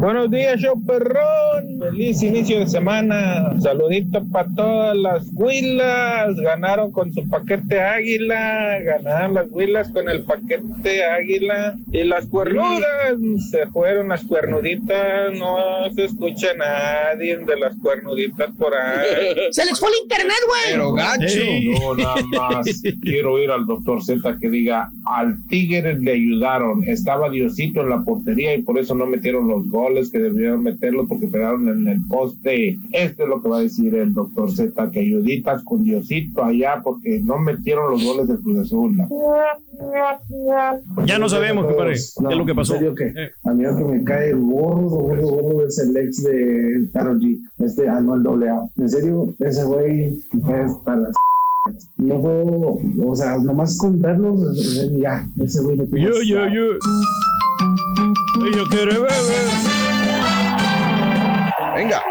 Buenos días, show perrón. Feliz inicio de semana. Saludito para todas las huilas. Ganaron con su paquete águila. Ganaron las huilas con el paquete águila. Y las cuernudas. Se fueron las cuernuditas. No se escucha nadie de las cuernuditas por ahí. [laughs] Se les fue el internet, güey. Pero gacho. Yo nada más [laughs] quiero ir al doctor Z que diga, al Tigre le ayudaron, estaba Diosito en la portería y por eso no metieron los goles. Goles que debieron meterlos porque pegaron en el poste. Esto es lo que va a decir el doctor Z, que ayuditas con Diosito allá porque no metieron los goles del Cruz Azul. Ya no sabemos, compadre, No, qué es lo que pasó. que a mí lo que me cae gordo, gordo, gordo es el ex de Karol G, este Anuel AA. En serio, ese güey es para las no puedo, o sea, nomás con verlos, eh, ya, ese güey me Yo, yo, yo. Yo quiero beber. Venga.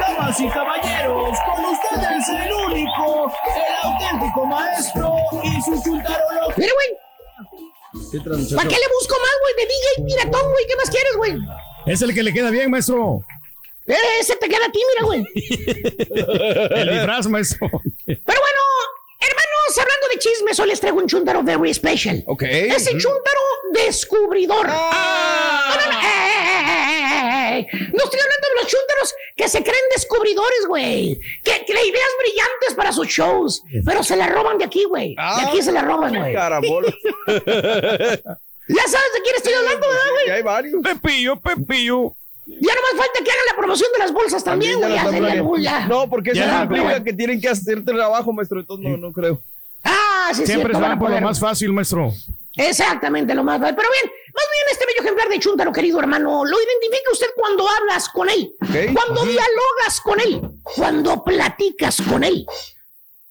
Damas y caballeros, con ustedes el único, el auténtico maestro y su chuntarolo. Mira, güey. ¿Para qué le busco más, güey? De DJ Piratón, güey. ¿Qué más quieres, güey? Es el que le queda bien, maestro. Eh, ese te queda a ti, mira, güey. [laughs] El disfraz, maestro. Pero bueno, hablando de chismes, hoy les traigo un chúntaro very special. Ok. Chúntaro descubridor. No, no, no. No estoy hablando de los chúntaros que se creen descubridores, güey. Que, que ideas brillantes para sus shows. Pero se la roban de aquí, güey. De aquí se la roban, güey. [laughs] Ya sabes de quién estoy hablando, ¿verdad, güey? Ya hay varios. Pepillo, Pepillo. Ya nomás falta que hagan la promoción de las bolsas también, güey. Ya. No, porque eso Ya, implica güey. que tienen que hacer trabajo, maestro. Entonces no, no creo. Ah, sí, Siempre se van por lo más fácil, maestro. Exactamente, lo más fácil. Pero bien, más bien este bello ejemplar de Chuntaro, querido hermano, lo identifica usted cuando hablas con él, cuando dialogas con él, cuando platicas con él.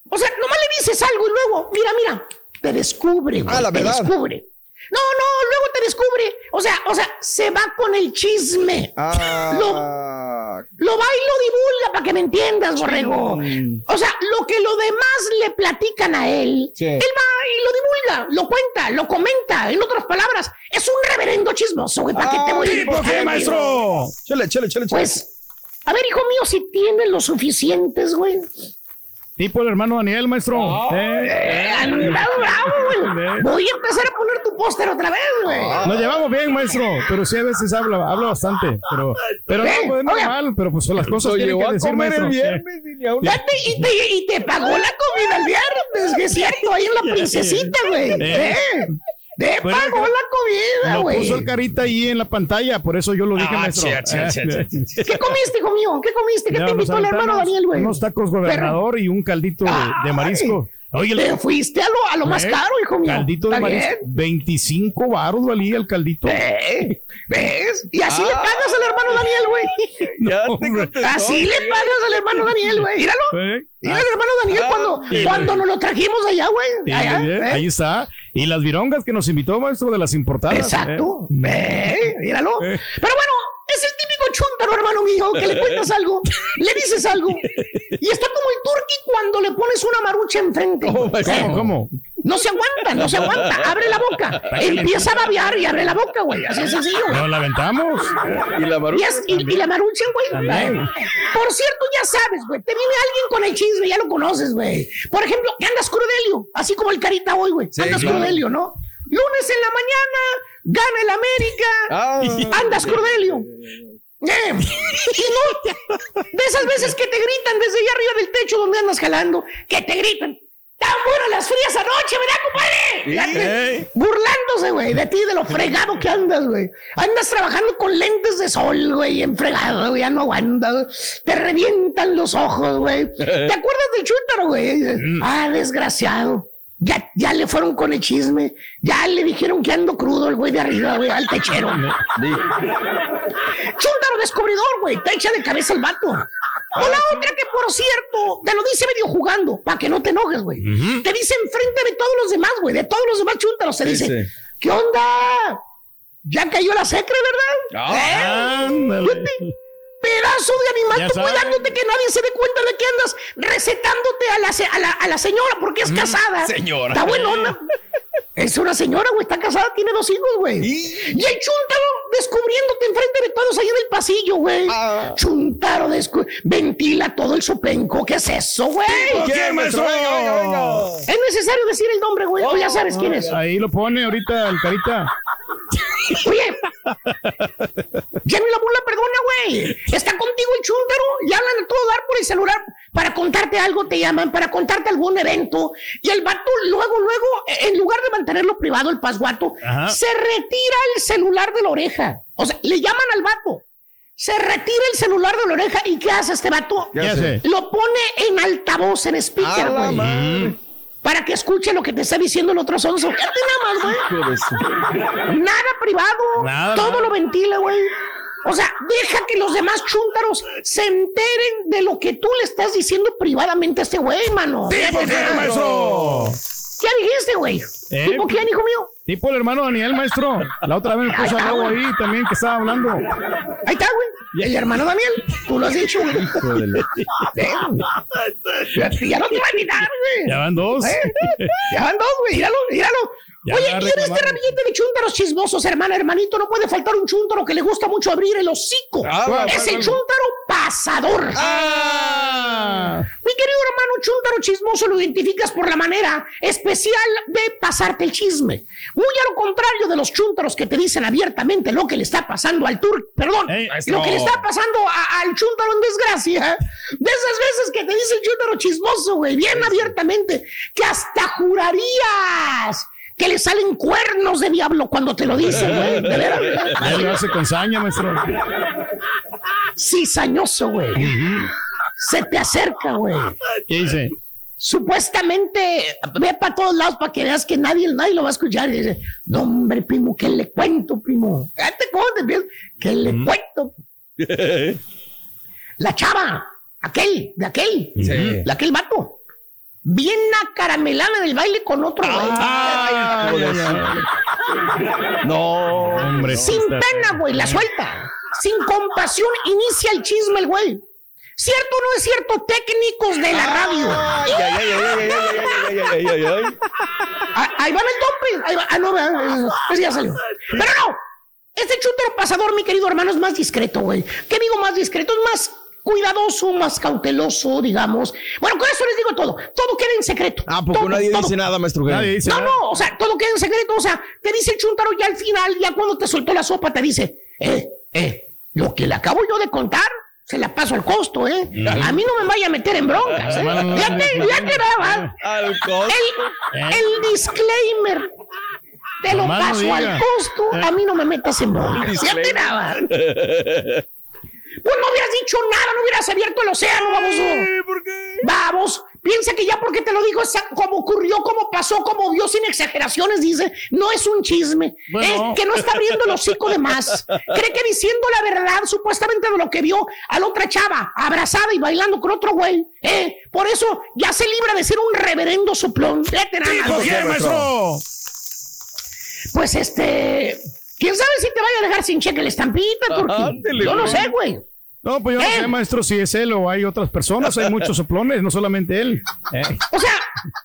O sea, nomás le dices algo y luego, mira, mira, te descubre, güey, Ah, la te verdad. descubre. No, no, luego te descubre. O sea, o sea, se va con el chisme. Ah. Lo va y lo divulga para que me entiendas, borrego. O sea, lo que los demás le platican a él, Sí. él va y lo divulga, lo cuenta, lo comenta. En otras palabras, es un reverendo chismoso, güey. ¿Para qué te voy a ¿Tipo qué, maestro? Chale, chale, chale, chale. Pues, a ver, hijo mío, si tienes lo suficientes, güey. Tipo el hermano Daniel, maestro. Eh, Eh, anda bravo, eh. Voy a empezar a poner tu póster otra vez, güey. Nos llevamos bien, maestro, pero sí a veces habla, habla bastante, pero, pero no, Eh, pues normal, pero pues las cosas llevó que a decir, comer el maestro. viernes y una- Ya te- y, te, y te pagó la comida el viernes, que es cierto, ahí en la [laughs] princesita, güey. Te Bueno, pagó la comida, Lo güey. puso el carita ahí en la pantalla, por eso yo lo dije, Ah, maestro. sí, sí, sí, sí, ¿Qué comiste, hijo mío? ¿Qué comiste? ¿Qué te invitó el hermano Daniel, güey? Unos tacos gobernador y un caldito de, de marisco. Oye, Te fuiste a lo, a lo más ¿Eh? caro, hijo mío. Caldito de ¿Está marisco. bien? 25 baros valía el caldito. Eh, ¿Ves? Y así le Ah. pagas al hermano Daniel, güey. [laughs] Contestó. Así le pagas al hermano Daniel, güey. Míralo. ¿Eh? Mira al hermano Daniel Ah, cuando, sí. cuando nos lo trajimos allá, güey. Allá, ¿eh? Ahí está. Y las virongas que nos invitó, maestro, de las importadas. Exacto. ¿eh? Ve, míralo. Eh. Pero bueno, es el típico hermano mío, que le cuentas [laughs] algo, le dices algo, y está como el turqui cuando le pones una marucha enfrente. ¿Cómo, cómo? No se aguanta, no se aguanta. Abre la boca. Empieza a babear y abre la boca, güey. Así es sencillo. Nos la aventamos. Y la marucha. y- y la marucha, güey. También. Por cierto, ya sabes, güey. Te viene alguien con el chisme, ya lo conoces, güey. Por ejemplo, andas crudelio, así como el carita hoy, güey. Sí, andas claro. crudelio, ¿no? Lunes en la mañana, gana el América. Ah. Andas crudelio. Eh, y no, de esas veces que te gritan desde allá arriba del techo donde andas jalando, que te gritan. ¡Tan buenas las frías anoche, ¿verdad, compadre? Sí. Burlándose, güey, de ti, de lo fregado que andas, güey. Andas trabajando con lentes de sol, güey, enfregado, güey, ya no aguantas. Te revientan los ojos, güey. ¿Te acuerdas del chúntaro, güey? Dices, Ah, desgraciado. Ya, ya le fueron con el chisme. Ya le dijeron que ando crudo el güey de arriba, güey, al techero. Chúntaro descubridor, güey. Te echa de cabeza el vato. O la otra que, por cierto, te lo dice medio jugando, para que no te enojes, güey. Te dice enfrente de todos los demás, güey. De todos los demás chúntaros. Se dice, sí. ¿qué onda? Ya cayó la secre, ¿verdad? Ah, ¿Eh? Pedazo de animal, Ya tú cuidándote que nadie se dé cuenta de que andas recetándote a la, a la, a la señora porque es casada. señora. Está buenona. Es una señora, güey, está casada, tiene dos hijos, güey. Y el chuntaro descubriéndote enfrente de todos ahí en el pasillo, güey. Ah. Chuntaro descu- ventila todo el sopenco. ¿Qué es eso, güey? Venga, venga. Es necesario decir el nombre, güey. o ya sabes quién es. Ahí lo pone ahorita el carita. Oye, ya no la burla, perdona, güey. Está contigo el chúntaro y hablan a todo dar por el celular para contarte algo, te llaman, para contarte algún evento. Y el vato, luego, luego, en lugar de mantenerlo privado, el pasguato, Ajá. se retira el celular de la oreja. O sea, le llaman al vato. Se retira el celular de la oreja y ¿qué hace este vato? ¿Qué hace? Lo pone en altavoz, en speaker, güey. Para que escuche lo que te está diciendo el otro sonso. Fíjate nada más, güey. Nada privado. Nada, todo nada. lo ventila, güey. O sea, deja que los demás chúntaros se enteren de lo que tú le estás diciendo privadamente a este güey, mano. ¿Qué dijiste, güey? ¿Eh? ¿Tipo quién, hijo mío? Tipo el hermano Daniel, maestro. La otra vez me puso al lado ahí también que estaba hablando. Ahí está, güey. El hermano Daniel. Tú lo has dicho, güey. Ya ya no te va a invitar, güey. Ya van dos. Eh, Ya van dos, güey. Míralo, míralo. Ya Oye, y en este ramillete de chúntaros chismosos, hermana, hermanito, no puede faltar un chúntaro que le gusta mucho abrir el hocico. Ah, es ¿cuál, el chúntaro pasador. Ah. Mi querido hermano chúntaro chismoso lo identificas por la manera especial de pasarte el chisme. Muy a lo contrario de los chúntaros que te dicen abiertamente lo que le está pasando al tur, perdón, maestro. lo que le está pasando a- al chúntaro en desgracia. De esas veces que te dice el chúntaro chismoso, güey, bien abiertamente, que hasta jurarías que le salen cuernos de diablo cuando te lo dicen, güey. De veras. Lo hace con saña, maestro. Cizañoso, güey. Se te acerca, güey. ¿Qué dice? Supuestamente ve para todos lados para que veas que nadie, nadie lo va a escuchar. Y dice, no, hombre, primo, ¿qué le cuento, primo? ¿Qué le cuento? [laughs] La chava, aquel, de aquel, Sí. de aquel vato bien acaramelada del baile con otro güey. No, hombre. Sin pena, güey, la suelta. Sin compasión inicia el chisme el güey. ¿Cierto o no es cierto? Técnicos de la radio. Ay, ay, ay, Ahí van el tope. Ahí va. Ah, no, pues ya salió. Pero no. Este chutero pasador, mi querido hermano, es más discreto, güey. ¿Qué digo más discreto? Es más cuidadoso, más cauteloso, digamos. Bueno, con eso les digo todo. Todo queda en secreto. Ah, Todo, nadie todo. dice nada, maestro. Nadie dice No, nada. no, o sea, todo queda en secreto. O sea, te dice el chúntaro ya al final, ya cuando te soltó la sopa, te dice, eh, eh, lo que le acabo yo de contar, se la paso al costo, ¿eh? A mí no me vaya a meter en broncas, ¿eh? No, no, fíjate, no, va. Al costo. El, el disclaimer. Te lo paso al costo, a mí no me metas en broncas. Fíjate, nada. Pues no hubieras dicho nada, no hubieras abierto el océano, baboso. ¿Por qué? Vamos, piensa que ya porque te lo digo, como ocurrió, como pasó, como vio sin exageraciones, dice, no es un chisme, Bueno. es que no está abriendo el hocico de más. Cree que diciendo la verdad, supuestamente de lo que vio a la otra chava, abrazada y bailando con otro güey, ¿eh? Por eso ya se libra de ser un reverendo soplón. Fíjate nada más, ¿Tipo güey. quién, maestro? Pues este, quién sabe si te vaya a dejar sin cheque la estampita, porque Ándele, yo no sé, güey. No, pues yo no ¿Eh? sé, maestro, si es él o hay otras personas. Hay muchos soplones, no solamente él. Eh. O sea,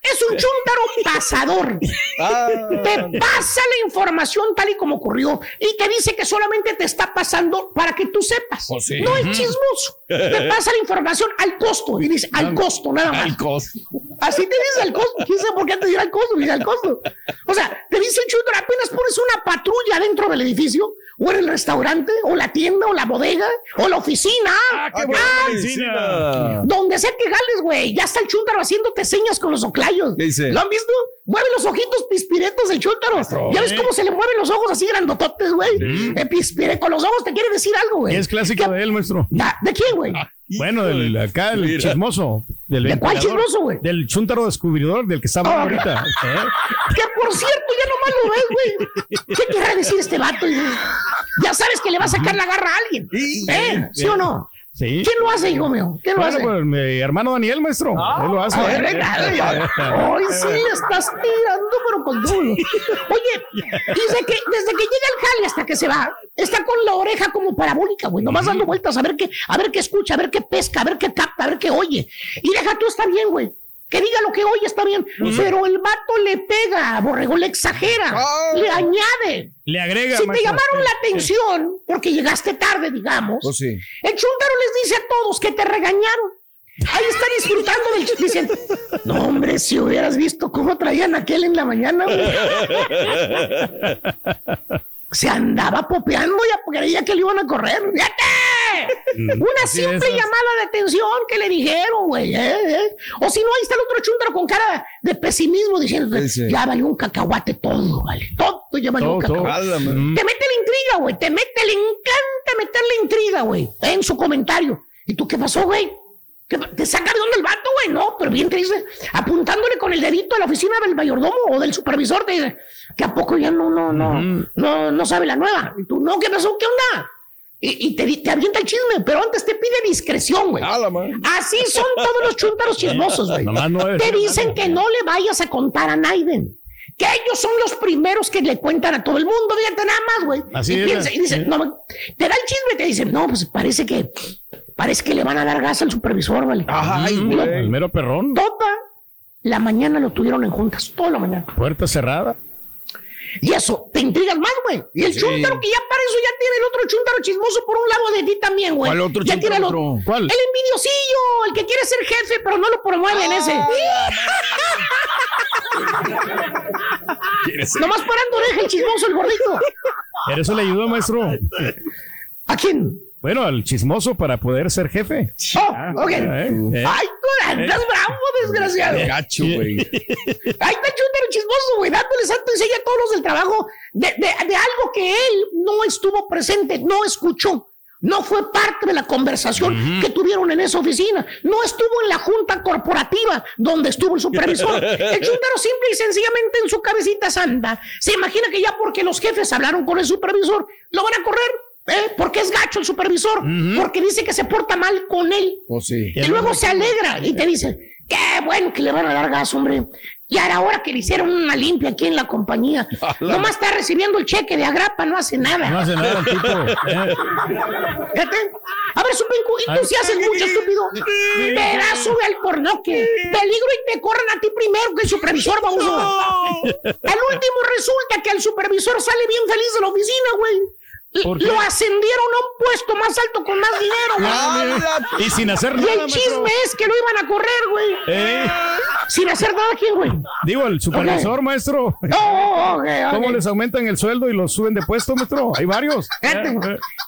es un chúntaro pasador. Ah, te pasa la información tal y como ocurrió y te dice que solamente te está pasando para que tú sepas. Pues sí. No es chismoso. Te pasa la información al costo y dice al costo, nada más. al costo. Así te dice al costo. ¿Quién sabe por qué te dirá al costo? Dice al costo. O sea, te dice el chúntaro, apenas pones una patrulla dentro del edificio, o en el restaurante, o la tienda, o la bodega, o la oficina. Ah, qué buena Ah, medicina. donde sea que jales, güey. Ya está el chúntaro haciéndote señas con los oclayos. ¿Qué dice? ¿Lo han visto? Mueve los ojitos pispiretos del chúntaro. ¿Ya ves ¿eh? cómo se le mueven los ojos así grandototes, güey? Eh, pispire con los ojos te quiere decir algo, güey. Es clásico de él, maestro. ¿De quién, güey? [laughs] Bueno, del acá, el Mira. chismoso. Del ¿De cuál chismoso, güey? Del chúntaro descubridor, del que Ah. ahorita. ¿eh? Que por cierto, ya nomás lo ves, güey. ¿Qué querrá decir este vato? Ya sabes que le va a sacar la garra a alguien. ¿Eh? ¿Sí o no? Sí. ¿Quién lo hace, hijo mío? ¿Quién lo Bueno, hace? pues mi hermano Daniel, maestro. él lo hace. Ver. Hoy sí [laughs] estás tirando, pero con duro. Oye, dice que desde que llega el jale hasta que se va, está con la oreja como parabólica, güey. Nomás dando vueltas a ver qué, a ver qué escucha, a ver qué pesca, a ver qué capta, a ver qué oye. Y deja tú, está bien, güey. Que diga lo que oye está bien, pero el vato le pega, borrego, le exagera, le añade. Le agrega. Si te llamaron la atención porque llegaste tarde, digamos, sí. el chúntaro les dice a todos que te regañaron. Ahí está disfrutando del ch- Dicen, no, hombre, si hubieras visto cómo traían aquel en la mañana, güey". [laughs] Se andaba popeando porque creía que le iban a correr. ¡Fíjate! Una simple llamada de atención que le dijeron, güey. ¿eh? ¿eh? O si no, ahí está el otro chúntaro con cara de pesimismo diciendo, Sí, ya valió un cacahuate todo, vale. Todo ya valió Todo, un cacahuate. Álame. Te mete la intriga güey. Te mete, le encanta meterle intriga, güey. En su comentario. ¿Y tú qué pasó, güey? ¿Qué pa- ¿Te saca de dónde el vato, güey? No, pero bien te dice, apuntándole con el dedito a la oficina del mayordomo o del supervisor, te dice, que a poco ya no, no, no, no, no sabe la nueva. Y tú, no, ¿qué pasó? ¿Qué onda? Y, y te, te avienta el chisme, pero antes te pide discreción, güey. Así son todos los chúntaros chismosos, güey. Te dicen que no le vayas a contar a Naiden. Que ellos son los primeros que le cuentan a todo el mundo, fíjate nada más, güey. Así y es, piensa- y dice, no, te da el chisme y te dicen, no, pues parece que, parece que le van a dar gas al supervisor, ¿vale? Lo- El mero perrón. Toda la mañana lo tuvieron en juntas, toda la mañana. Puerta cerrada. Y eso, te intrigas más, güey. Y el Sí. chúntaro que ya para eso ya tiene el otro chúntaro chismoso por un lado de ti también, güey. ¿Cuál otro ya chúntaro, tiene el otro? otro. ¿Cuál? El envidiosillo, el que quiere ser jefe, pero no lo promueve en ese. [laughs] Nomás parando oreja el chismoso, el gordito. Pero eso le ayudó, maestro. ¿A quién? Bueno, al chismoso para poder ser jefe. Oh, ok. eh, eh. Ay, corazón, estás bravo, desgraciado. Gacho, güey. [laughs] Ahí está el chúntaro chismoso, güey, dándole santo y a todos los del trabajo de, de- de algo que él no estuvo presente, no escuchó. No fue parte de la conversación que tuvieron en esa oficina. No estuvo en la junta corporativa donde estuvo el supervisor. [laughs] El chúntaro simple y sencillamente en su cabecita santa se imagina que ya porque los jefes hablaron con el supervisor, lo van a correr. ¿Eh? Porque es gacho el supervisor. Porque dice que se porta mal con él. Pues sí. Y luego se alegra y te dice, qué bueno que le van a dar gas, hombre. Y ahora que le hicieron una limpia aquí en la compañía, [laughs] nomás está recibiendo el cheque de agrapa, no hace nada. No hace nada [laughs] tipo. Fíjate. A ver, Supencu, y tú si haces mucho, estúpido. Pedazo de alcornoque. Peligro y te corren a ti primero que el supervisor, vamos Al último resulta que el supervisor sale bien feliz de la oficina, güey. Lo ascendieron a un puesto más alto con más dinero, güey. Ah. Y sin hacer Y nada, el maestro. chisme es que lo iban a correr, güey. Eh. Sin hacer nada, ¿quién, güey? Digo, el supervisor, maestro. Oh, ok, ok. ¿Cómo les aumentan el sueldo y los suben de puesto, maestro? Hay varios. Eh.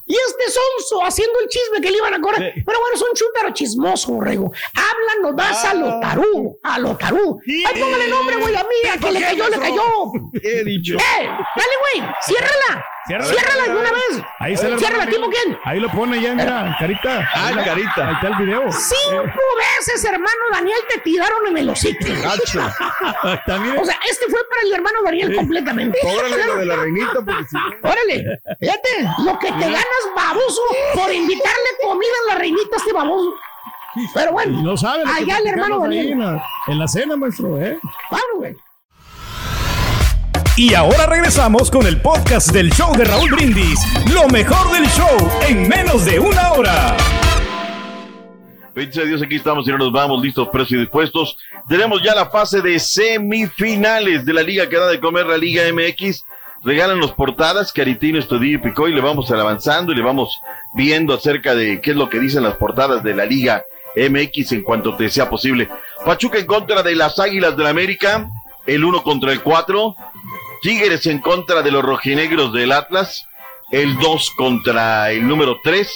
Y este sonso haciendo el chisme que le iban a correr. Sí. Pero bueno, son chúntaro chismoso, borrego. Hablan nomás a lo tarú, a lo tarú. Ay, póngale nombre, güey, a mí, a que le cayó, le cayó. He dicho. ¡Eh! Dale, güey, ciérrala. Ciérrala. Ciérrala de una vez. Ahí se la Ciérrala, ¿tipo quién? Ahí lo pone ya, mira, carita. Ah, la carita. Ahí está el video. Cinco veces, hermano Daniel, te tiraron en el hocico. Gacho. [laughs] También. O sea, este fue para el hermano Daniel completamente. Cóbrale lo de la [laughs] reinita porque si no- Órale, fíjate, lo que te ganas baboso por invitarle comida a la reinita a este baboso. Pero bueno, No allá el hermano Daniel. En la, en la cena, maestro, ¿eh? Claro, güey. Y ahora regresamos con el podcast del show de Raúl Brindis. Lo mejor del show en menos de una hora. Bendito sea Dios, aquí estamos y no nos vamos, listos, precios y dispuestos. Tenemos ya la fase de semifinales de la liga que da de comer la Liga MX. Regalan los portadas, Caritino, Estudillo y Picó, y le vamos avanzando y le vamos viendo acerca de qué es lo que dicen las portadas de la Liga MX en cuanto te sea posible. Pachuca en contra de las Águilas del América, el 1 contra el 4. Tigres en contra de los rojinegros del Atlas, el 2 contra el número 3.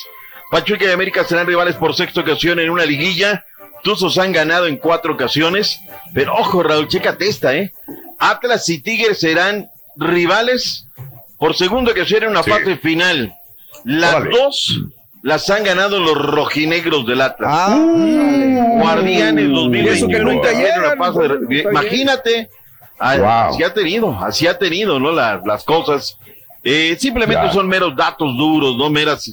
Pachuca y América serán rivales por sexta ocasión en una liguilla. Tuzos han ganado en cuatro ocasiones. Pero ojo, Raúl, chécate esta, ¿eh? Atlas y Tigres serán rivales por segunda ocasión en una Sí. fase final. Las Órale. dos las han ganado los rojinegros del Atlas. Ah, Guardianes Y 2021. eso que nunca en una llegan, fase de- está bien. Imagínate, a- Wow. así ha tenido, así ha tenido, ¿no? La- las cosas. Eh, simplemente son meros datos duros, no meras.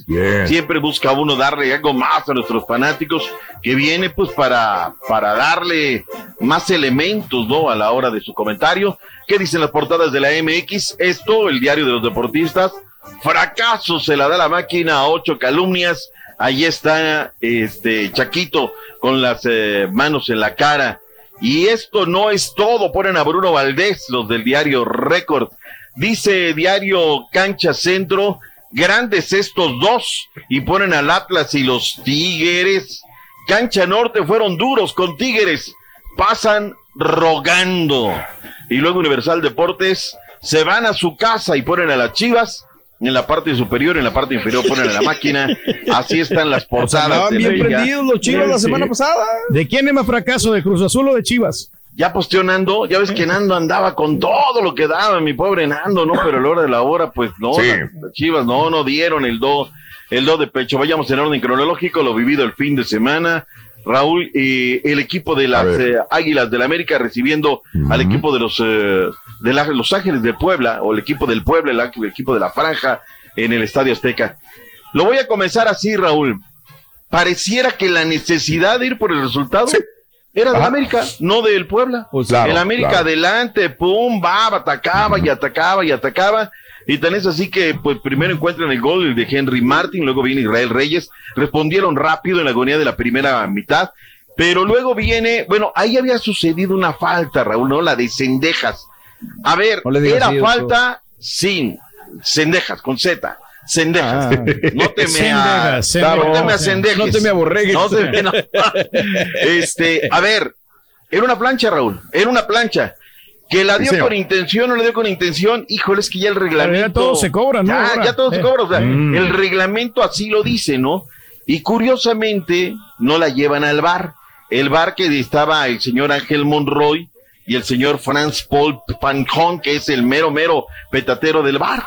Siempre busca uno darle algo más a nuestros fanáticos que viene pues para, para darle más elementos, ¿no? A la hora de su comentario. ¿Qué dicen las portadas de la MX? Esto, el diario de los deportistas. Fracaso se la da la máquina a ocho calumnias. Ahí está este Chaquito con las eh, manos en la cara. Y esto no es todo, ponen a Bruno Valdés, los del diario Récord. Dice diario Cancha Centro, grandes estos dos, y ponen al Atlas y los Tigres. Cancha Norte fueron duros con Tigres, pasan rogando. Y luego Universal Deportes se van a su casa y ponen a las Chivas. En la parte superior, en la parte inferior ponen a la máquina. Así están las portadas. Estaban la bien prendidos los chivos la Sí. semana pasada. ¿De quién es más fracaso? ¿De Cruz Azul o de Chivas? ya posteó Nando, ya ves que Nando andaba con todo lo que daba, mi pobre Nando, ¿no? Pero a la hora de la hora, pues no, Sí. las- Chivas no, no dieron el do, el do de pecho. Vayamos en orden cronológico, lo vivido el fin de semana. Raúl, eh, el equipo de las eh, Águilas del América recibiendo al equipo de los eh, de la- Los Ángeles de Puebla, o el equipo del Puebla, el, el equipo de la Franja en el Estadio Azteca. Lo voy a comenzar así, Raúl. Pareciera que la necesidad de ir por el resultado era de la América, no del Puebla. claro, el América claro. adelante, pum, va, atacaba y atacaba y atacaba. Y tan es así que, pues, primero encuentran el gol de Henry Martin, luego viene Israel Reyes. Respondieron rápido en la agonía de la primera mitad. Pero luego viene, bueno, ahí había sucedido una falta, Raúl, ¿no? La de Cendejas. A ver, No le digas era así, falta sin Cendejas, con Z. Cendejas. Ah. No te me a- Cendejas. no te me acendejes. No te me aborregues. No te me- no. [laughs] Este, a ver, era una plancha, Raúl. Era una plancha. Que la Sí, dio señor. con intención o no la dio con intención, híjole, es que ya el reglamento. ya todo se cobra, ¿no? Ya, ya todo se Eh. cobra, o sea, Mm. el reglamento así lo dice, ¿no? Y curiosamente, no la llevan al bar. El bar que estaba el señor Ángel Monroy y el señor Franz Paul Pancón, que es el mero, mero petatero del bar.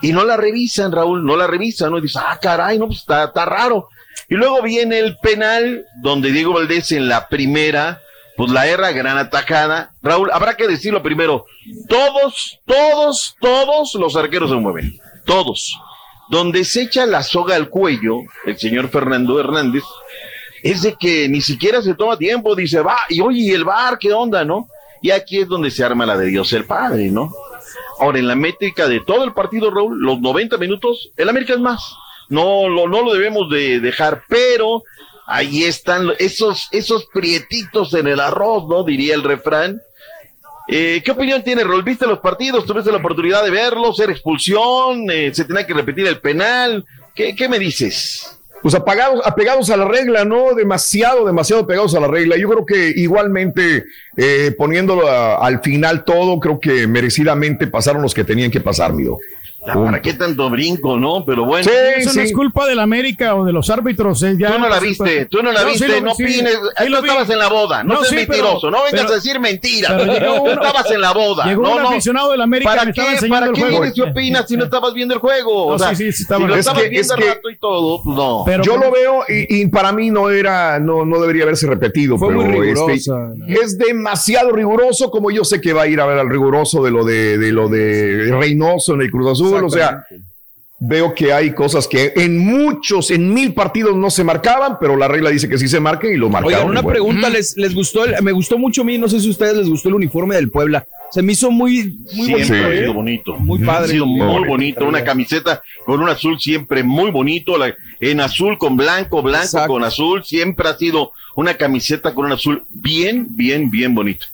Y no la revisan, Raúl, no la revisan, ¿no? Y dice, ah, caray, no, pues está, está raro. Y luego viene el penal, donde Diego Valdés en la primera, pues la erra, gran atacada. Raúl, habrá que decirlo primero, todos, todos, todos los arqueros se mueven, todos. Donde se echa la soga al cuello, el señor Fernando Hernández, es de que ni siquiera se toma tiempo, dice, va, y oye, ¿y el bar qué onda, no? Y aquí es donde se arma la de Dios el Padre, ¿no? Ahora, en la métrica de todo el partido, Raúl, los 90 minutos, el América es más. No, lo, no lo debemos de dejar, pero ahí están esos, esos prietitos en el arroz, ¿no? Diría el refrán. Eh, ¿Qué opinión tiene, Raúl? ¿Viste los partidos? ¿Tuviste la oportunidad de verlos? ¿Era expulsión? Eh, ¿Se tenía que repetir el penal? ¿Qué, qué me dices? Pues apagados, apegados a la regla, ¿no? Demasiado, demasiado pegados a la regla. Yo creo que igualmente, eh, poniéndolo al final todo, creo que merecidamente pasaron los que tenían que pasar, mijo. Ya, ¿Para qué tanto brinco, no? Pero bueno. Eso no es culpa de la América o de los árbitros. eh, ya- Tú no la viste, tú no la sí viste, no sí, opines, sí tú lo vi. estabas en la boda, no, seas sí, pero- mentiroso, no vengas pero- a decir mentiras, uno- estabas en la boda, llegó no, un no. aficionado del América, ¿Para qué, ¿para el qué juego. vienes y opinas si no [laughs] estabas viendo el juego? No, o sea, sí, sí, sí estaba si lo estabas viendo es que- rato y todo, pues no. Yo lo veo y, y para mí no era, no, no debería haberse repetido. Fue pero muy este, ¿no? es demasiado riguroso, como yo sé que va a ir a ver al riguroso de lo de, de lo de Reynoso en el Cruz Azul. O sea, veo que hay cosas que en muchos, en mil partidos no se marcaban, pero la regla dice que sí se marcan y lo marcaron. Oigan, una bueno. pregunta, ¿les, les gustó? el- me gustó mucho a mí, no sé si a ustedes les gustó el uniforme del Puebla. Se me hizo muy, muy Siempre bonito. ha ¿eh? sido bonito. Muy padre. Ha sido muy Muy bonito. bonito. Una camiseta con un azul siempre muy bonito. la- en azul con blanco, blanco con azul. Siempre ha sido una camiseta con un azul bien, bien, bien bonito.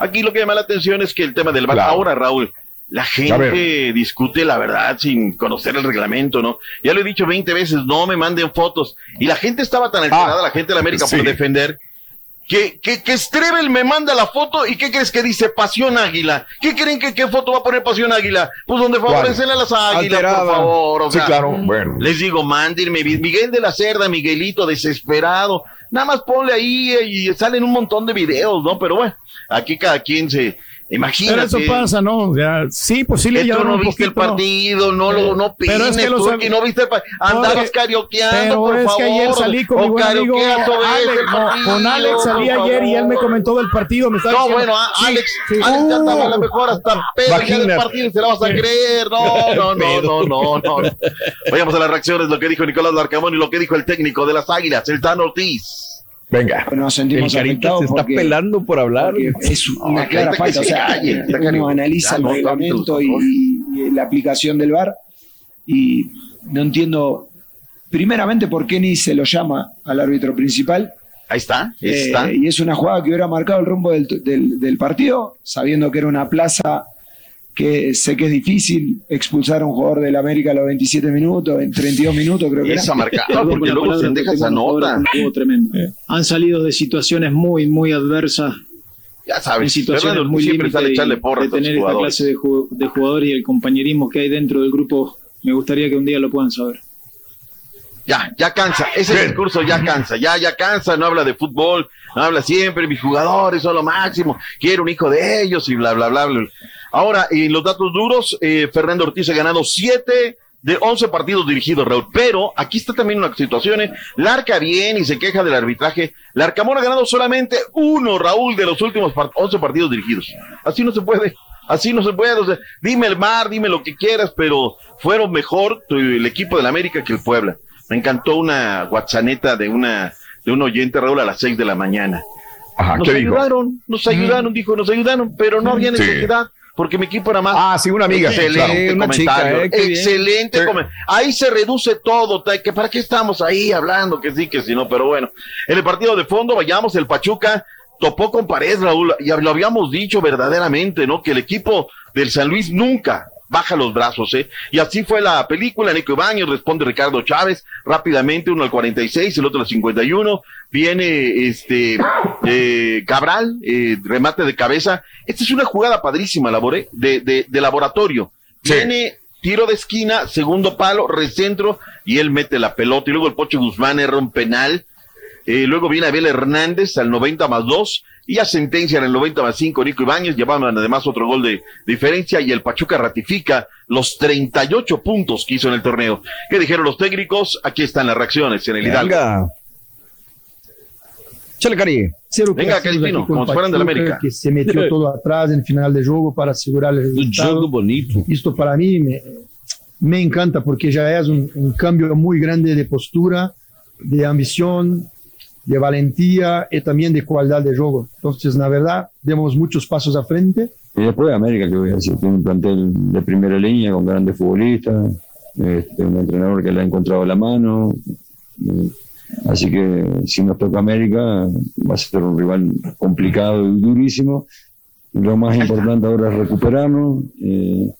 Aquí lo que llama la atención es que el tema del VAR. Ahora, Raúl, la gente discute la verdad sin conocer el reglamento, ¿no? Ya lo he dicho 20 veces, no me manden fotos. Y la gente estaba tan alterada, la gente de la América, Ah, sí. por defender, que, que, que Strebel me manda la foto y ¿qué crees que dice Pasión Águila? ¿Qué creen que qué foto va a poner Pasión Águila? Pues donde favorecen a las águilas, Alterada. por favor. O Sí, sea, claro, bueno. Les digo, mándenme, Miguel de la Cerda, Miguelito, desesperado. Nada más ponle ahí eh, y salen un montón de videos, ¿no? Pero bueno, aquí cada quien se... Imagínate. Pero eso pasa, ¿no? O sea, sí, pues sí le llevaron no un viste el poquito, ¿no? partido, no lo no Pero opines, es que los tú am- que no viste el pa- andabas carioqueando, pero por es favor. que ayer salí con mi buen amigo Alex, no, partido, con Alex salí ayer y él me comentó del partido. Me estaba No, diciendo, bueno, a- Alex, sí. Alex ya estaba a lo Uh. mejor hasta pedo ya del partido y se la vas a creer. No, no, [laughs] no, no, no, no. Vayamos a las reacciones, lo que dijo Nicolás Larcamón y lo que dijo el técnico de las Águilas, el Tano Ortiz. Venga. Nos sentimos El se está porque- pelando por hablar. es una No, clara falta. O se sea, está uno cariño. analiza Ya, el reglamento y, y la aplicación del VAR y no entiendo, primeramente, por qué ni se lo llama al árbitro principal. Ahí está, ahí Eh, está. y es una jugada que hubiera marcado el rumbo del, del- del partido, sabiendo que era una plaza que sé que es difícil expulsar a un jugador del América a los 27 minutos, en 32 minutos creo que Esa era. marcada, [laughs] Perdón porque luego se deja esa nota. tremendo. Han salido de situaciones muy, muy adversas. Ya sabes, en situaciones Fernando muy siempre sale echarle porras de tener esta clase de, de jugadores y el compañerismo que hay dentro del grupo, me gustaría que un día lo puedan saber. Ya, ya cansa. Ese discurso ya cansa, ya, ya cansa. No habla de fútbol, no habla siempre. Mis jugadores son lo máximo. Quiero un hijo de ellos y bla, bla, bla, bla. Ahora, en los datos duros, eh, Fernando Ortiz ha ganado siete de 11 partidos dirigidos, Raúl. Pero aquí está también una situación. ¿eh? Larca bien y se queja del arbitraje. Larcamón ha ganado solamente uno, Raúl, de los últimos par 11 partidos dirigidos. Así no se puede. Así no se puede. O sea, dime el mar, dime lo que quieras, pero fueron mejor tu- el equipo del América que el Puebla. Me encantó una guachaneta de una de un oyente, Raúl, a las 6 de la mañana. Ajá, nos ¿qué dijo? ayudaron, nos ayudaron, dijo, nos ayudaron, pero no había Sí. Porque mi equipo era más. Ah, sí, una amiga, Excelente claro. Una chica, comentario. eh, excelente Sí. comentario. Ahí se reduce todo. que ¿Para qué estamos ahí hablando? Que sí, que sí, no. Pero bueno, en el partido de fondo, vayamos, el Pachuca topó con pared, Raúl. Ya lo habíamos dicho verdaderamente, ¿no? Que el equipo del San Luis nunca baja los brazos, ¿eh? Y así fue la película. Nico Baños responde Ricardo Chávez rápidamente, uno al 46, el otro al 51. Viene este eh, Cabral, eh, remate de cabeza. Esta es una jugada padrísima, Labore, de, de, de laboratorio. Viene tiro de esquina, segundo palo, recentro, y él mete la pelota. Y luego el Pocho Guzmán erra un penal. Eh, luego viene Abel Hernández al 90 más 2 y a sentencia en el 90 más 5 Nico Ibáñez llevaban además otro gol de diferencia y el Pachuca ratifica los 38 puntos que hizo en el torneo. ¿Qué dijeron los técnicos? Aquí están las reacciones en el Hidalgo. Venga. Chale, Cari. Cero Venga, com como se fueran del América. Que se metió [laughs] todo atrás no final de jogo para segurar o resultado. jogo bonito. Isto para mim me, me encanta porque já é um, um cambio muito grande de postura, de ambição, de valentía y también de cualidad de juego. Entonces, la verdad, demos muchos pasos a frente. Y después América, que voy a decir, tiene un plantel de primera línea con grandes futbolistas, este, un entrenador que le ha encontrado la mano. Así que si nos toca América, va a ser un rival complicado y durísimo. Lo más importante ahora es recuperarnos eh,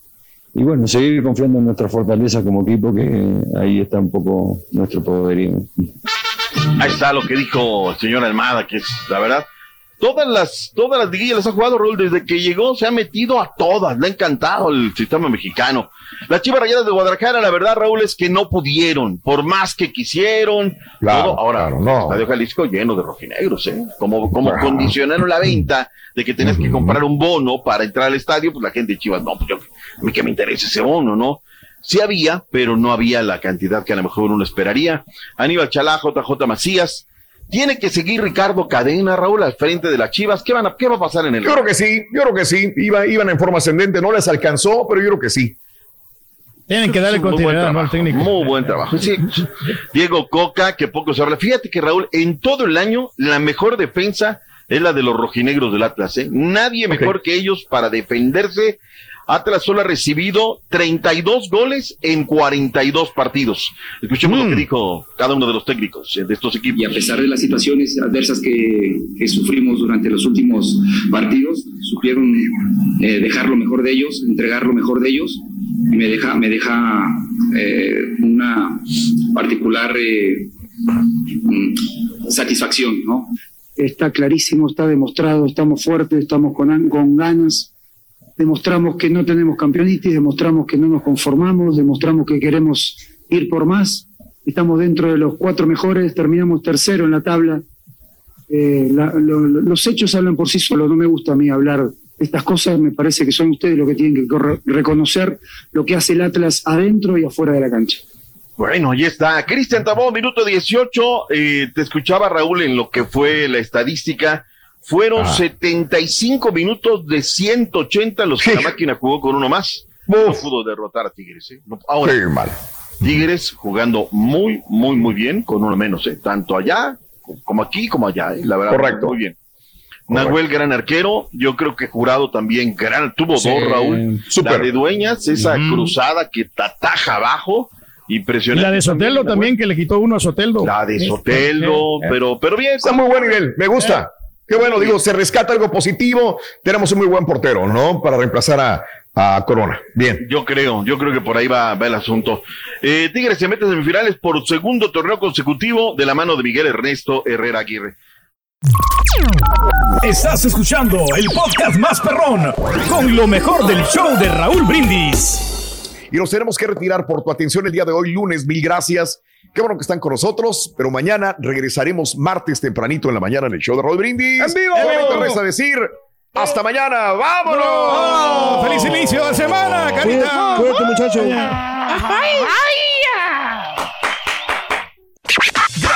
y bueno, seguir confiando en nuestra fortaleza como equipo, que ahí está un poco nuestro poderío. Ahí está lo que dijo el señor Almada, que es la verdad. Todas las, todas las liguillas las ha jugado Raúl desde que llegó, se ha metido a todas, le ha encantado el sistema mexicano. Las Chivas Rayadas de Guadalajara, la verdad, Raúl, es que no pudieron, por más que quisieron. Claro, todo. Ahora, claro, no. Estadio Jalisco lleno de rojinegros, ¿eh? Como, como Claro. condicionaron la venta de que tenías que comprar un bono para entrar al estadio, pues la gente de Chivas, no, pues yo, a mí que me interesa ese bono, ¿no? Sí había, pero no había la cantidad que a lo mejor uno esperaría. Aníbal Chalá, JJ Macías. Tiene que seguir Ricardo Cadena, Raúl, al frente de las Chivas. ¿Qué, van a, qué va a pasar en el Yo creo que sí, yo creo que sí. Iba, iban en forma ascendente, no les alcanzó, pero yo creo que sí. Tienen que darle Muy buen continuidad al trabajo, técnico. Muy buen trabajo. Sí. Diego Coca, que poco se habla. Fíjate que Raúl, en todo el año, la mejor defensa es la de los rojinegros del Atlas. ¿eh? Nadie mejor que ellos para defenderse. Atlas solo ha recibido 32 goles en 42 partidos. Escuchemos Mm. lo que dijo cada uno de los técnicos eh, de estos equipos. Y a pesar de las situaciones adversas que, que sufrimos durante los últimos partidos, supieron eh, dejar lo mejor de ellos, entregar lo mejor de ellos. Y me deja, me deja eh, una particular eh, mm, satisfacción, ¿no? está clarísimo, está demostrado, estamos fuertes, estamos con, con ganas, demostramos que no tenemos campeonitis, demostramos que no nos conformamos, demostramos que queremos ir por más, estamos dentro de los cuatro mejores, terminamos tercero en la tabla. Eh, los hechos hablan por sí solos, no me gusta a mí hablar estas cosas, me parece que son ustedes los que tienen que reconocer lo que hace el Atlas adentro y afuera de la cancha. Bueno, ahí está. Cristian Tabó, minuto 18. eh, te escuchaba, Raúl, en lo que fue la estadística. Fueron Ah. 75 minutos de 180 los que la máquina jugó con uno más. No pudo derrotar a Tigres. ¿eh? No- ahora. Tigres jugando muy, muy, muy bien con uno menos. ¿eh? Tanto allá como aquí como allá. ¿eh? La verdad, Correcto. muy bien. Nahuel, gran arquero. Yo creo que Jurado también, gran. Tuvo Sí, dos, Raúl. súper. La de Dueñas, esa cruzada que tataja abajo. Y Impresionante. la de Soteldo también, que le quitó uno a Soteldo. La de Soteldo, eh, pero, pero bien. Está muy buen nivel, me gusta. Qué bueno, digo, se rescata algo positivo. Tenemos un muy buen portero, ¿no? Para reemplazar a, a Corona. Bien. Yo creo, yo creo que por ahí va, va el asunto. Eh, Tigres se mete en semifinales por segundo torneo consecutivo de la mano de Miguel Ernesto Herrera Aguirre. Estás escuchando el podcast más perrón con lo mejor del show de Raúl Brindis. Y nos tenemos que retirar por tu atención el día de hoy, lunes. Mil gracias. Qué bueno que están con nosotros, pero mañana regresaremos martes tempranito en la mañana en el show de Raúl Brindis. ¡En vivo! Solamente resta decir hasta mañana. ¡Vámonos! ¡Oh! ¡Feliz inicio de semana, carita! Cuídate, muchacho.